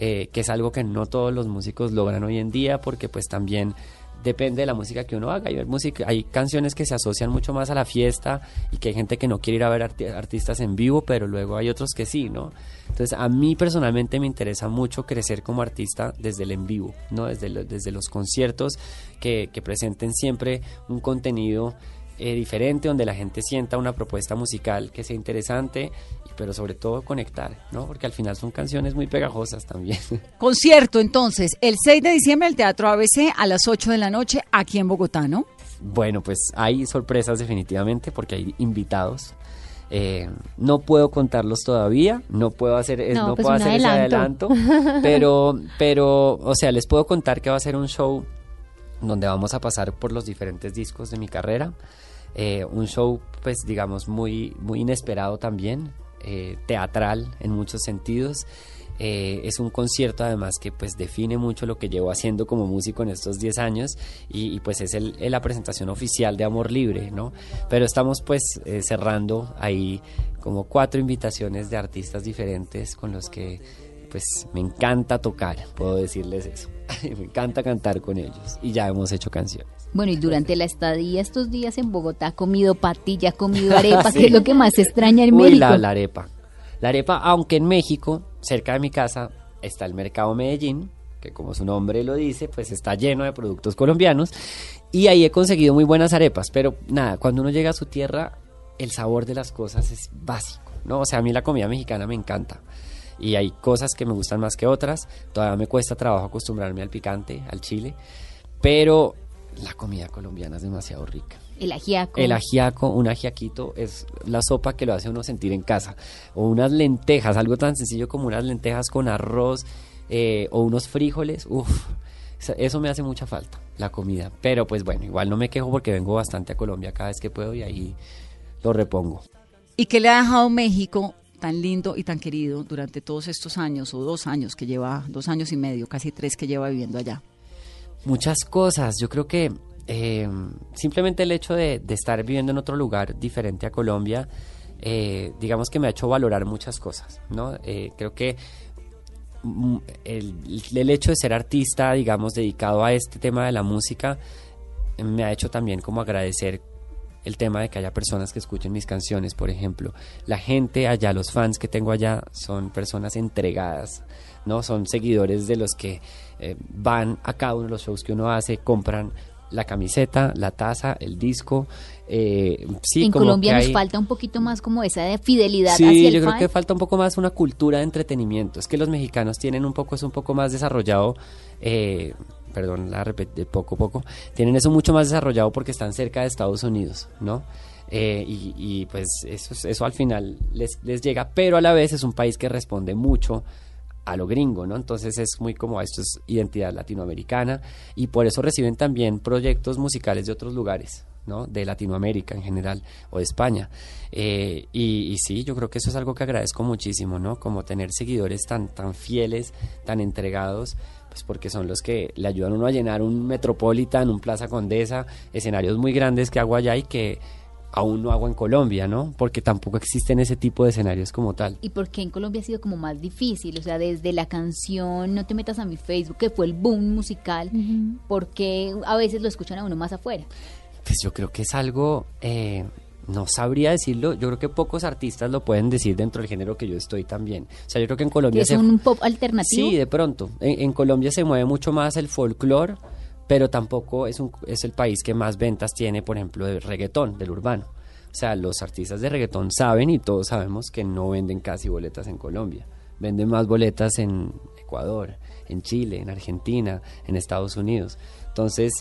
[SPEAKER 6] eh, que es algo que no todos los músicos logran hoy en día porque pues también depende de la música que uno haga. Hay, música, hay canciones que se asocian mucho más a la fiesta y que hay gente que no quiere ir a ver arti- artistas en vivo, pero luego hay otros que sí, ¿no? Entonces a mí personalmente me interesa mucho crecer como artista desde el en vivo, ¿no? Desde, desde los conciertos que, presenten siempre un contenido eh, diferente, donde la gente sienta una propuesta musical que sea interesante, pero sobre todo conectar, ¿no? Porque al final son canciones muy pegajosas también.
[SPEAKER 4] Concierto, entonces, el 6 de diciembre, el Teatro ABC a las 8 de la noche, aquí en Bogotá, ¿no?
[SPEAKER 6] Bueno, pues hay sorpresas definitivamente porque hay invitados. Eh, no puedo contarlos todavía, no puedo hacer,
[SPEAKER 7] No,
[SPEAKER 6] no
[SPEAKER 7] pues
[SPEAKER 6] puedo hacer ese
[SPEAKER 7] adelanto.
[SPEAKER 6] adelanto, pero, pero, o sea, les puedo contar que va a ser un show donde vamos a pasar por los diferentes discos de mi carrera. Eh, un show, pues, digamos, muy, muy inesperado también, eh, teatral en muchos sentidos. Eh, es un concierto además que pues define mucho lo que llevo haciendo como músico en estos 10 años y, pues es la presentación oficial de Amor Libre, ¿no? Pero estamos pues eh, cerrando ahí como cuatro invitaciones de artistas diferentes con los que pues me encanta tocar, puedo decirles eso. me encanta cantar con ellos y ya hemos hecho canciones.
[SPEAKER 5] Bueno, y durante la estadía estos días en Bogotá, ¿ha comido patilla, ha comido arepa?
[SPEAKER 6] Sí.
[SPEAKER 5] ¿Qué es lo que más se extraña en
[SPEAKER 6] Uy,
[SPEAKER 5] México?
[SPEAKER 6] la, la arepa. La arepa, aunque en México, cerca de mi casa, está el mercado Medellín, que como su nombre lo dice, pues está lleno de productos colombianos. Y ahí he conseguido muy buenas arepas. Pero nada, cuando uno llega a su tierra, el sabor de las cosas es básico, ¿no? O sea, a mí la comida mexicana me encanta. Y hay cosas que me gustan más que otras. Todavía me cuesta trabajo acostumbrarme al picante, al chile. Pero la comida colombiana es demasiado rica.
[SPEAKER 5] El ajiaco.
[SPEAKER 6] El ajiaco, un ajiaquito es la sopa que lo hace uno sentir en casa. O unas lentejas, algo tan sencillo como unas lentejas con arroz eh, o unos frijoles. Uf, eso- eso me hace mucha falta, la comida. Pero pues bueno, igual no me quejo porque vengo bastante a Colombia cada vez que puedo y ahí lo repongo.
[SPEAKER 4] ¿Y qué le ha dejado México tan lindo y tan querido durante todos estos años, o dos años que lleva, dos años y medio, casi tres que lleva viviendo allá?
[SPEAKER 6] Muchas cosas. Yo creo que eh, simplemente el hecho de, estar viviendo en otro lugar diferente a Colombia, eh, digamos que me ha hecho valorar muchas cosas, ¿no? Eh, creo que mm, el, el hecho de ser artista, digamos, dedicado a este tema de la música, me ha hecho también como agradecer el tema de que haya personas que escuchen mis canciones, por ejemplo. La gente allá, los fans que tengo allá, son personas entregadas, ¿no? Son seguidores de los que eh, van a cada uno de los shows que uno hace, compran la camiseta, la taza, el disco. eh, sí,
[SPEAKER 5] en
[SPEAKER 6] como
[SPEAKER 5] Colombia
[SPEAKER 6] que
[SPEAKER 5] nos falta un poquito más como esa de fidelidad
[SPEAKER 6] Sí,
[SPEAKER 5] hacia el
[SPEAKER 6] yo creo
[SPEAKER 5] fan.
[SPEAKER 6] que falta un poco más una cultura de entretenimiento. Es que los mexicanos tienen un poco, es un poco más desarrollado, eh, perdón, la repet- de poco a poco, tienen eso mucho más desarrollado porque están cerca de Estados Unidos, ¿no? Eh, y, y, pues eso, es- eso al final les, les llega, pero a la vez es un país que responde mucho a lo gringo, ¿no? Entonces es muy como esto es identidad latinoamericana y por eso reciben también proyectos musicales de otros lugares, ¿no? De Latinoamérica en general o de España. Eh, y, y sí, yo creo que eso es algo que agradezco muchísimo, ¿no? Como tener seguidores tan, tan fieles, tan entregados, pues porque son los que le ayudan a uno a llenar un Metropolitan, un Plaza Condesa, escenarios muy grandes que hago allá y que aún no hago en Colombia, ¿no? Porque tampoco existen ese tipo de escenarios como tal.
[SPEAKER 5] ¿Y por qué en Colombia ha sido como más difícil? O sea, desde la canción No te metas a mi Facebook, que fue el boom musical, ¿por qué a veces lo escuchan a uno más afuera?
[SPEAKER 6] Pues yo creo que es algo, eh, no sabría decirlo, yo creo que pocos artistas lo pueden decir dentro del género que yo estoy también. O sea, yo creo que en
[SPEAKER 5] Que
[SPEAKER 6] Colombia
[SPEAKER 5] es
[SPEAKER 6] se...
[SPEAKER 5] un pop alternativo.
[SPEAKER 6] Sí, de pronto. En, en Colombia se mueve mucho más el folclore, pero tampoco es, un, es el país que más ventas tiene, por ejemplo, de reggaetón, del urbano. O sea, los artistas de reggaetón saben y todos sabemos que no venden casi boletas en Colombia. Venden más boletas en Ecuador, en Chile, en Argentina, en Estados Unidos. Entonces,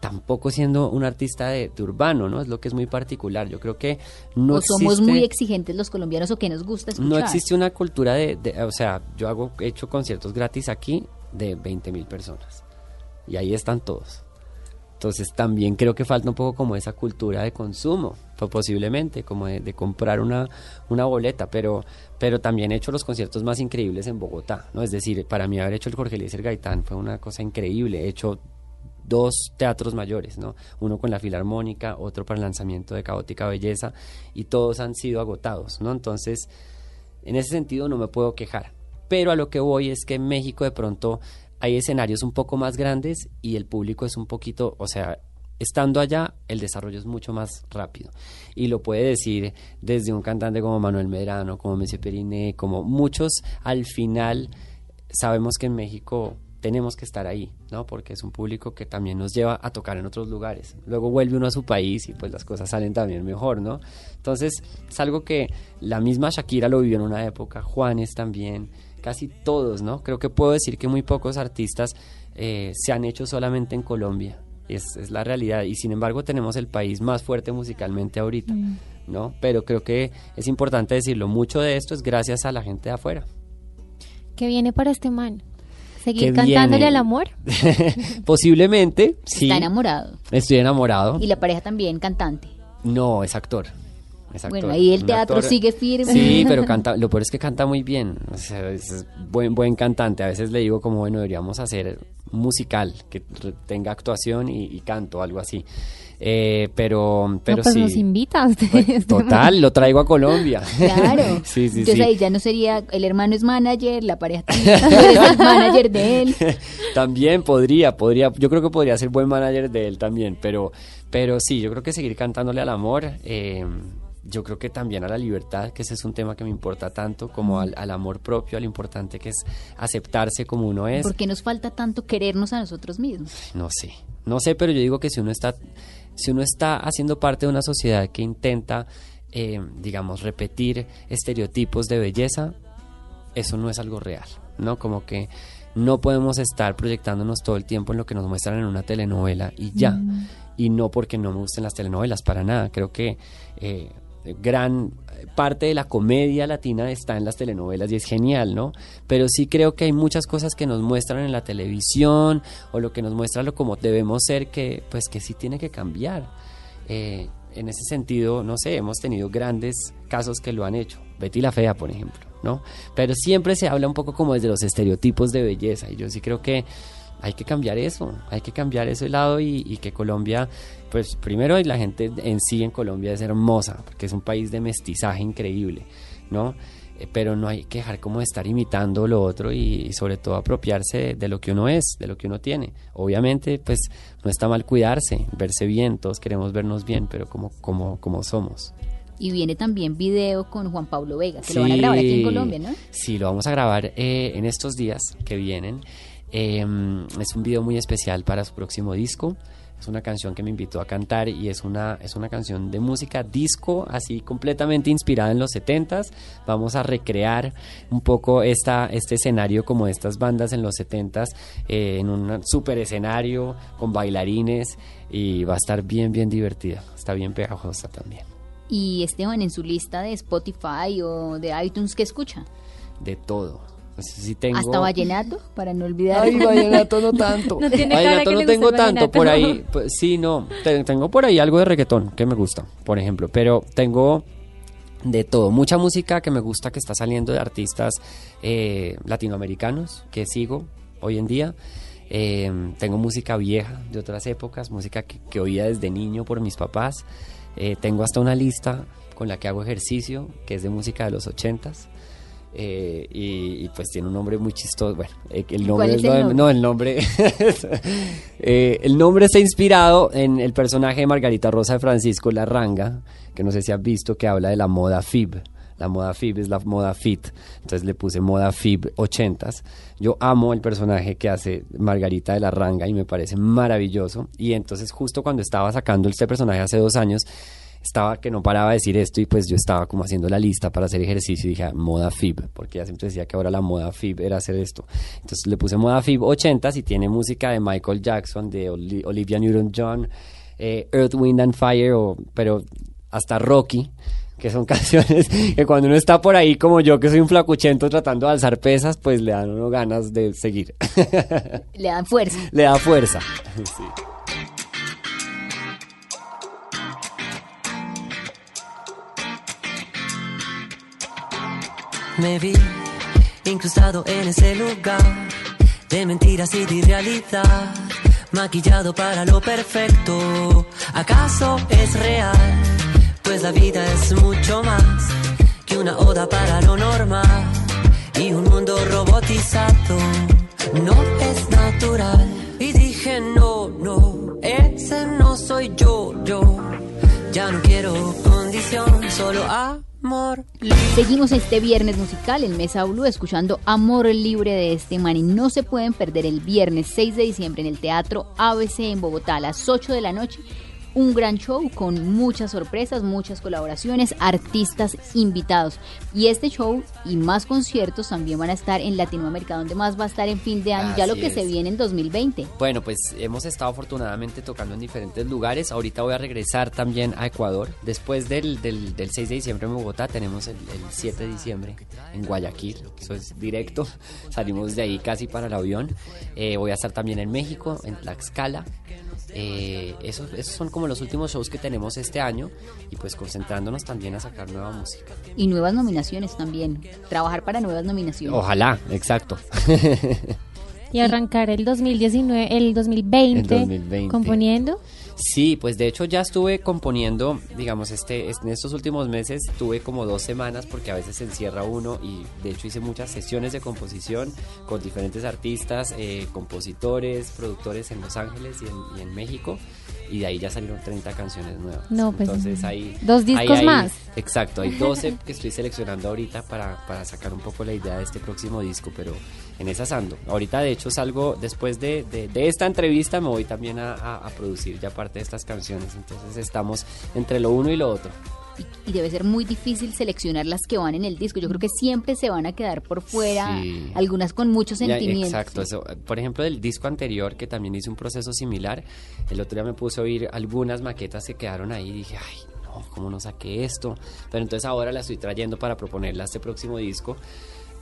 [SPEAKER 6] tampoco siendo un artista de, de urbano, ¿no? Es lo que es muy particular. Yo creo que no
[SPEAKER 5] o somos
[SPEAKER 6] existe-
[SPEAKER 5] muy exigentes los colombianos o que nos gusta escuchar.
[SPEAKER 6] no existe una cultura de, de- o sea, yo hago, he hecho conciertos gratis aquí de 20 mil personas y ahí están todos. Entonces también creo que falta un poco como esa cultura de consumo, po- posiblemente, como de, de comprar una, una boleta, pero, pero también he hecho los conciertos más increíbles en Bogotá, ¿no? Es decir, para mí haber hecho el Jorge Eliezer Gaitán fue una cosa increíble, he hecho dos teatros mayores, ¿no? Uno con la Filarmónica, otro para el lanzamiento de Caótica Belleza, y todos han sido agotados, ¿no? Entonces, en ese sentido no me puedo quejar. Pero a lo que voy es que en México de pronto hay escenarios un poco más grandes y el público es un poquito, o sea, estando allá el desarrollo es mucho más rápido. Y lo puede decir desde un cantante como Manuel Medrano, como Messi Periné, como muchos, al final sabemos que en México tenemos que estar ahí, ¿no? Porque es un público que también nos lleva a tocar en otros lugares. Luego vuelve uno a su país y pues las cosas salen también mejor, ¿no? Entonces, es algo que la misma Shakira lo vivió en una época, Juanes también, casi todos, ¿no? Creo que puedo decir que muy pocos artistas eh, se han hecho solamente en Colombia. Es, es la realidad. Y sin embargo tenemos el país más fuerte musicalmente ahorita, ¿no? Pero creo que es importante decirlo, mucho de esto es gracias a la gente de afuera.
[SPEAKER 7] ¿Qué viene para este man? ¿Seguir
[SPEAKER 6] ¿Qué
[SPEAKER 7] cantándole
[SPEAKER 6] viene?
[SPEAKER 7] al amor?
[SPEAKER 6] Posiblemente, sí.
[SPEAKER 5] Está enamorado.
[SPEAKER 6] Estoy enamorado.
[SPEAKER 5] Y la pareja también cantante.
[SPEAKER 6] No, es actor. Es actor.
[SPEAKER 5] Bueno, ahí el
[SPEAKER 6] Un
[SPEAKER 5] teatro
[SPEAKER 6] actor-
[SPEAKER 5] sigue firme.
[SPEAKER 6] Sí, pero canta, lo peor es que canta muy bien. O sea, es es buen, buen cantante. A veces le digo como, bueno, deberíamos hacer musical que tenga actuación y, y canto, algo así. Eh, pero, pero
[SPEAKER 7] no, pues
[SPEAKER 6] sí.
[SPEAKER 7] nos invita a ustedes.
[SPEAKER 6] Total, lo traigo a Colombia.
[SPEAKER 5] Claro.
[SPEAKER 6] sí, sí,
[SPEAKER 5] Entonces
[SPEAKER 6] sí.
[SPEAKER 5] ahí ya no sería, el hermano es manager, la pareja el manager de él.
[SPEAKER 6] también podría, podría, yo creo que podría ser buen manager de él también, pero, pero sí, yo creo que seguir cantándole al amor, eh, yo creo que también a la libertad, que ese es un tema que me importa tanto, como al, al amor propio, a lo importante que es aceptarse como uno es.
[SPEAKER 5] ¿Por qué nos falta tanto querernos a nosotros mismos?
[SPEAKER 6] No sé, no sé, pero yo digo que si uno está, si uno está haciendo parte de una sociedad que intenta, eh, digamos, repetir estereotipos de belleza, eso no es algo real, ¿no? Como que no podemos estar proyectándonos todo el tiempo en lo que nos muestran en una telenovela y ya. Y no porque no me gusten las telenovelas, para nada. Creo que eh, gran parte de la comedia latina está en las telenovelas y es genial, ¿no? Pero sí creo que hay muchas cosas que nos muestran en la televisión o lo que nos muestra lo como debemos ser que pues que sí tiene que cambiar. Eh, en ese sentido, no sé, hemos tenido grandes casos que lo han hecho. Betty la Fea, por ejemplo, ¿no? Pero siempre se habla un poco como desde los estereotipos de belleza y yo sí creo que hay que cambiar eso, hay que cambiar ese lado y, y que Colombia, pues primero la gente en sí en Colombia es hermosa, porque es un país de mestizaje increíble, ¿no? eh, pero no hay que dejar como de estar imitando lo otro y, y sobre todo apropiarse de, de lo que uno es, de lo que uno tiene. Obviamente, pues no está mal cuidarse, verse bien, todos queremos vernos bien, pero como, como, como somos.
[SPEAKER 5] Y viene también video con Juan Pablo Vega, que lo van a grabar aquí en Colombia, ¿no?
[SPEAKER 6] Sí, lo vamos a grabar eh, en estos días que vienen. Eh, es un video muy especial para su próximo disco. Es una canción que me invitó a cantar y es una, es una canción de música disco, así completamente inspirada en los 70s. Vamos a recrear un poco esta, este escenario como estas bandas en los 70s, eh, en un super escenario con bailarines y va a estar bien, bien divertida. Está bien pegajosa también.
[SPEAKER 5] Y Esteban, en su lista de Spotify o de iTunes, ¿qué escucha?
[SPEAKER 6] De todo. No sé si tengo...
[SPEAKER 5] Hasta vallenato, para no olvidar.
[SPEAKER 6] Ay, vallenato no tanto.
[SPEAKER 7] No tiene cara
[SPEAKER 6] vallenato
[SPEAKER 7] que
[SPEAKER 6] no tengo tanto.
[SPEAKER 7] vallenato.
[SPEAKER 6] Por ahí, pues, sí, no. te- Tengo por ahí algo de reggaetón que me gusta, por ejemplo. Pero tengo de todo. Mucha música que me gusta que está saliendo de artistas eh, latinoamericanos que sigo hoy en día. Eh, tengo música vieja de otras épocas, música que, que oía desde niño por mis papás. Eh, tengo hasta una lista con la que hago ejercicio, que es de música de los ochentas. Eh, y, y, pues tiene un nombre muy chistoso. Bueno, eh, el nombre
[SPEAKER 5] ¿Cuál es
[SPEAKER 6] es
[SPEAKER 5] el nombre?
[SPEAKER 6] no, el nombre. Eh, el nombre está inspirado en el personaje de Margarita Rosa de Francisco Larranga, que no sé si has visto, que habla de la moda FIB. La moda FIB es la moda fit. Entonces le puse moda FIB 80s. Yo amo el personaje que hace Margarita de Larranga y me parece maravilloso. Y entonces justo cuando estaba sacando este personaje hace dos años, estaba que no paraba de decir esto y pues yo estaba como haciendo la lista para hacer ejercicio y dije "Ah, moda FIB, porque ya siempre decía que ahora la moda FIB era hacer esto. Entonces le puse moda FIB 80s y tiene música de Michael Jackson, de Oli- Olivia Newton-John, eh, Earth, Wind and Fire, o- pero hasta Rocky, que son canciones que cuando uno está por ahí como yo, que soy un flacuchento tratando de alzar pesas, pues le dan uno ganas de seguir.
[SPEAKER 5] Le dan fuerza.
[SPEAKER 6] le da fuerza. Sí.
[SPEAKER 3] Me vi incrustado en ese lugar de mentiras y de irrealidad, maquillado para lo perfecto. ¿Acaso es real? Pues la vida es mucho más que una oda para lo normal y un mundo robotizado. No es natural. Y dije, no, no, ese no soy yo, yo. Ya no quiero condición, solo amor.
[SPEAKER 5] Seguimos este viernes musical en Mesa Blue escuchando Amor Libre de este man y no se pueden perder el viernes 6 de diciembre en el Teatro ABC en Bogotá a las 8 de la noche. Un gran show con muchas sorpresas, muchas colaboraciones, artistas invitados. Y este show y más conciertos también van a estar en Latinoamérica, donde más va a estar en fin de año, ya lo que se
[SPEAKER 6] es.
[SPEAKER 5] viene en 2020.
[SPEAKER 6] Bueno, pues hemos estado afortunadamente tocando en diferentes lugares. Ahorita voy a regresar también a Ecuador. Después del, del, del 6 de diciembre en Bogotá, tenemos el, el 7 de diciembre en Guayaquil. Eso es directo. Salimos de ahí casi para el avión. Eh, voy a estar también en México, en Tlaxcala. Eh, esos, esos son como los últimos shows que tenemos este año y pues concentrándonos también a sacar nueva música.
[SPEAKER 5] Y nuevas nominaciones también. Trabajar para nuevas nominaciones.
[SPEAKER 6] Ojalá, exacto.
[SPEAKER 7] Y arrancar el 2019, el 2020,
[SPEAKER 6] El 2020.
[SPEAKER 7] componiendo.
[SPEAKER 6] Sí, pues de hecho ya estuve componiendo, digamos, este, en estos últimos meses tuve como dos semanas porque a veces se encierra uno y de hecho hice muchas sesiones de composición con diferentes artistas, eh, compositores, productores en Los Ángeles y en, y en México y de ahí ya salieron 30 canciones nuevas.
[SPEAKER 7] No, pues,
[SPEAKER 6] Entonces ahí...
[SPEAKER 7] dos discos
[SPEAKER 6] hay-
[SPEAKER 7] más.
[SPEAKER 6] Exacto, hay 12 que estoy seleccionando ahorita para, para sacar un poco la idea de este próximo disco, pero en esas ando. Ahorita de hecho salgo, después de, de- de esta entrevista me voy también a, a- a producir ya parte de estas canciones, entonces estamos entre lo uno y lo otro.
[SPEAKER 5] Y debe ser muy difícil seleccionar las que van en el disco. Yo creo que siempre se van a quedar por fuera,
[SPEAKER 6] Sí.
[SPEAKER 5] algunas con mucho
[SPEAKER 6] Ya,
[SPEAKER 5] sentimiento.
[SPEAKER 6] exacto, eso. Por ejemplo, del disco anterior, que también hice un proceso similar, el otro día me puse a oír algunas maquetas que quedaron ahí y dije, ay, no, ¿cómo no saqué esto? Pero entonces ahora la estoy trayendo para proponerla a este próximo disco.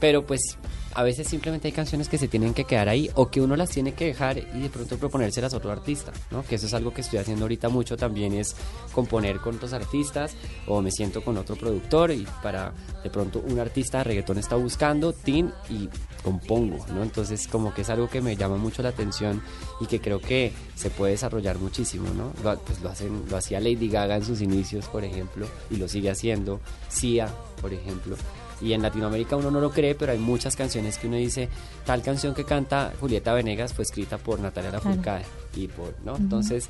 [SPEAKER 6] Pero pues a veces simplemente hay canciones que se tienen que quedar ahí o que uno las tiene que dejar y de pronto proponérselas a otro artista, ¿no? Que eso es algo que estoy haciendo ahorita mucho también es componer con otros artistas o me siento con otro productor y para de pronto un artista de reggaetón está buscando, tin y compongo, ¿no? Entonces como que es algo que me llama mucho la atención y que creo que se puede desarrollar muchísimo, ¿no? Lo, pues lo hacen, lo hacía Lady Gaga en sus inicios, por ejemplo, y lo sigue haciendo, Sia, por ejemplo. Y en Latinoamérica uno no lo cree, pero hay muchas canciones que uno dice, tal canción que canta Julieta Venegas fue escrita por Natalia Lafourcade y por, ¿no? Entonces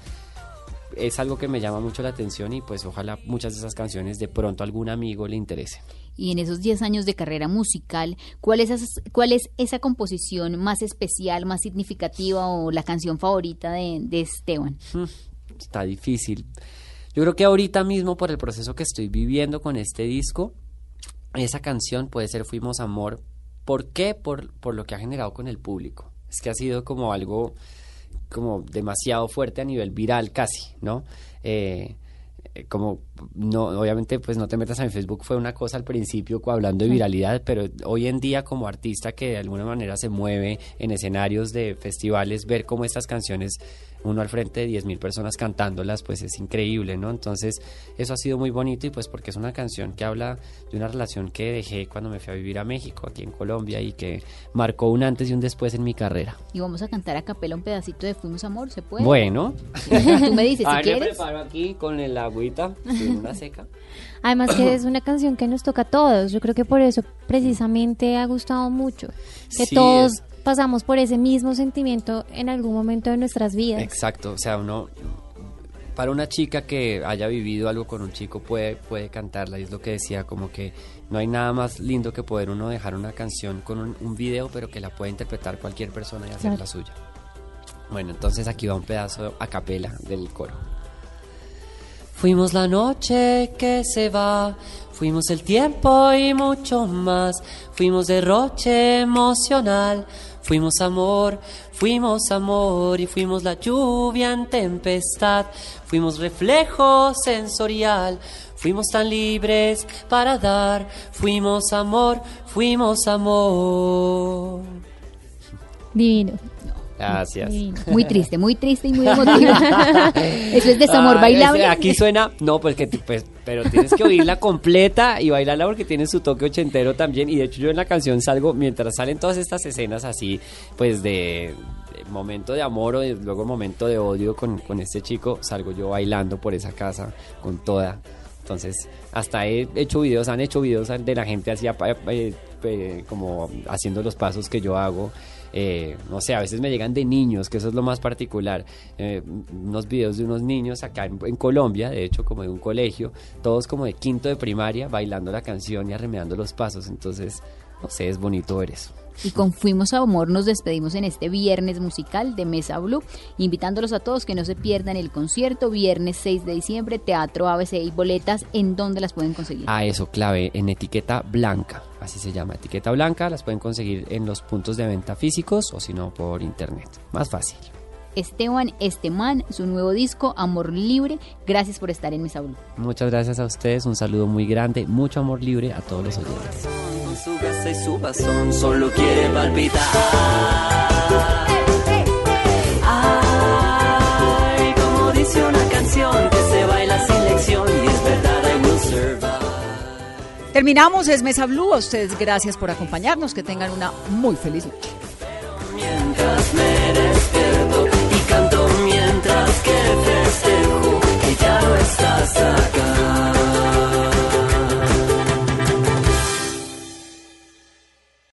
[SPEAKER 6] es algo que me llama mucho la atención y pues ojalá muchas de esas canciones de pronto a algún amigo le interese.
[SPEAKER 5] Y en esos 10 años de carrera musical, ¿cuál es, esas- ¿cuál es esa composición más especial, más significativa o la canción favorita de, de Esteban?
[SPEAKER 6] Mm, Está difícil. Yo creo que ahorita mismo por el proceso que estoy viviendo con este disco, esa canción puede ser Fuimos Amor. ¿Por qué? Por, por lo que ha generado con el público. Es que ha sido como algo como demasiado fuerte a nivel viral casi, ¿no? Eh, eh, como no obviamente pues no te metas en Facebook fue una cosa al principio hablando de viralidad pero hoy en día como artista que de alguna manera se mueve en escenarios de festivales ver cómo estas canciones uno al frente de 10.000 personas cantándolas pues es increíble no entonces eso ha sido muy bonito y pues porque es una canción que habla de una relación que dejé cuando me fui a vivir a México aquí en Colombia y que marcó un antes y un después en mi carrera
[SPEAKER 5] Y vamos a cantar a capela un pedacito de Fuimos Amor, ¿se puede?
[SPEAKER 6] bueno
[SPEAKER 5] Tú me dices,
[SPEAKER 6] A
[SPEAKER 5] si
[SPEAKER 6] ver, me
[SPEAKER 5] quieres.
[SPEAKER 6] preparo aquí con el agüita una seca
[SPEAKER 7] Además que es una canción que nos toca a todos. Yo creo que por eso precisamente ha gustado mucho. Que
[SPEAKER 6] Sí,
[SPEAKER 7] todos
[SPEAKER 6] es-
[SPEAKER 7] pasamos por ese mismo sentimiento en algún momento de nuestras vidas.
[SPEAKER 6] Exacto, o sea, uno para una chica que haya vivido algo con un chico puede puede cantarla y es lo que decía como que no hay nada más lindo que poder uno dejar una canción con un, un video pero que la pueda interpretar cualquier persona y hacerla
[SPEAKER 7] Claro.
[SPEAKER 6] suya. Bueno, entonces aquí va un pedazo a capela del coro. Fuimos la noche que se va, fuimos el tiempo y mucho más, fuimos derroche emocional, fuimos amor, fuimos amor y fuimos la lluvia en tempestad, fuimos reflejo sensorial, fuimos tan libres para dar, fuimos amor, fuimos amor.
[SPEAKER 7] Divino.
[SPEAKER 6] Gracias.
[SPEAKER 5] Muy triste, muy triste y muy emotiva. Eso es desamor
[SPEAKER 6] Ay,
[SPEAKER 5] bailable.
[SPEAKER 6] Aquí suena, no, pues que, pues, pero tienes que oírla completa y bailarla porque tiene su toque ochentero también. Y de hecho yo en la canción salgo, mientras salen todas estas escenas así, pues de, de momento de amor o de- luego momento de odio con, con este chico, salgo yo bailando por esa casa con toda. Entonces, hasta he hecho videos, han hecho videos de la gente así, eh, eh, como haciendo los pasos que yo hago. Eh, no sé, a veces me llegan de niños, que eso es lo más particular. Eh, unos videos de unos niños acá en, Colombia, de hecho, como de un colegio, todos como de quinto de primaria, bailando la canción y arremeando los pasos. Entonces, no sé, es bonito ver eso.
[SPEAKER 5] Y con Fuimos a Amor nos despedimos en este viernes musical de Mesa Blue, invitándolos a todos que no se pierdan el concierto viernes 6 de diciembre, Teatro ABC y boletas, ¿en dónde las pueden conseguir?
[SPEAKER 6] A eso, clave, en etiqueta blanca, así se llama, etiqueta blanca, las pueden conseguir en los puntos de venta físicos o si no por internet. Más fácil.
[SPEAKER 5] Esteban Esteman, su nuevo disco, Amor Libre. Gracias por estar en Mesa Blue.
[SPEAKER 6] Muchas gracias a ustedes, un saludo muy grande, mucho amor libre a todos los oyentes.
[SPEAKER 3] Con su gasa y su bastón solo quiere palpitar. Ay, como dice una canción que se baila sin lección y es verdad, I will survive.
[SPEAKER 4] Terminamos, es Mesa Blue. A ustedes gracias por acompañarnos. Que tengan una muy feliz noche. que festejo que ya no estás acá.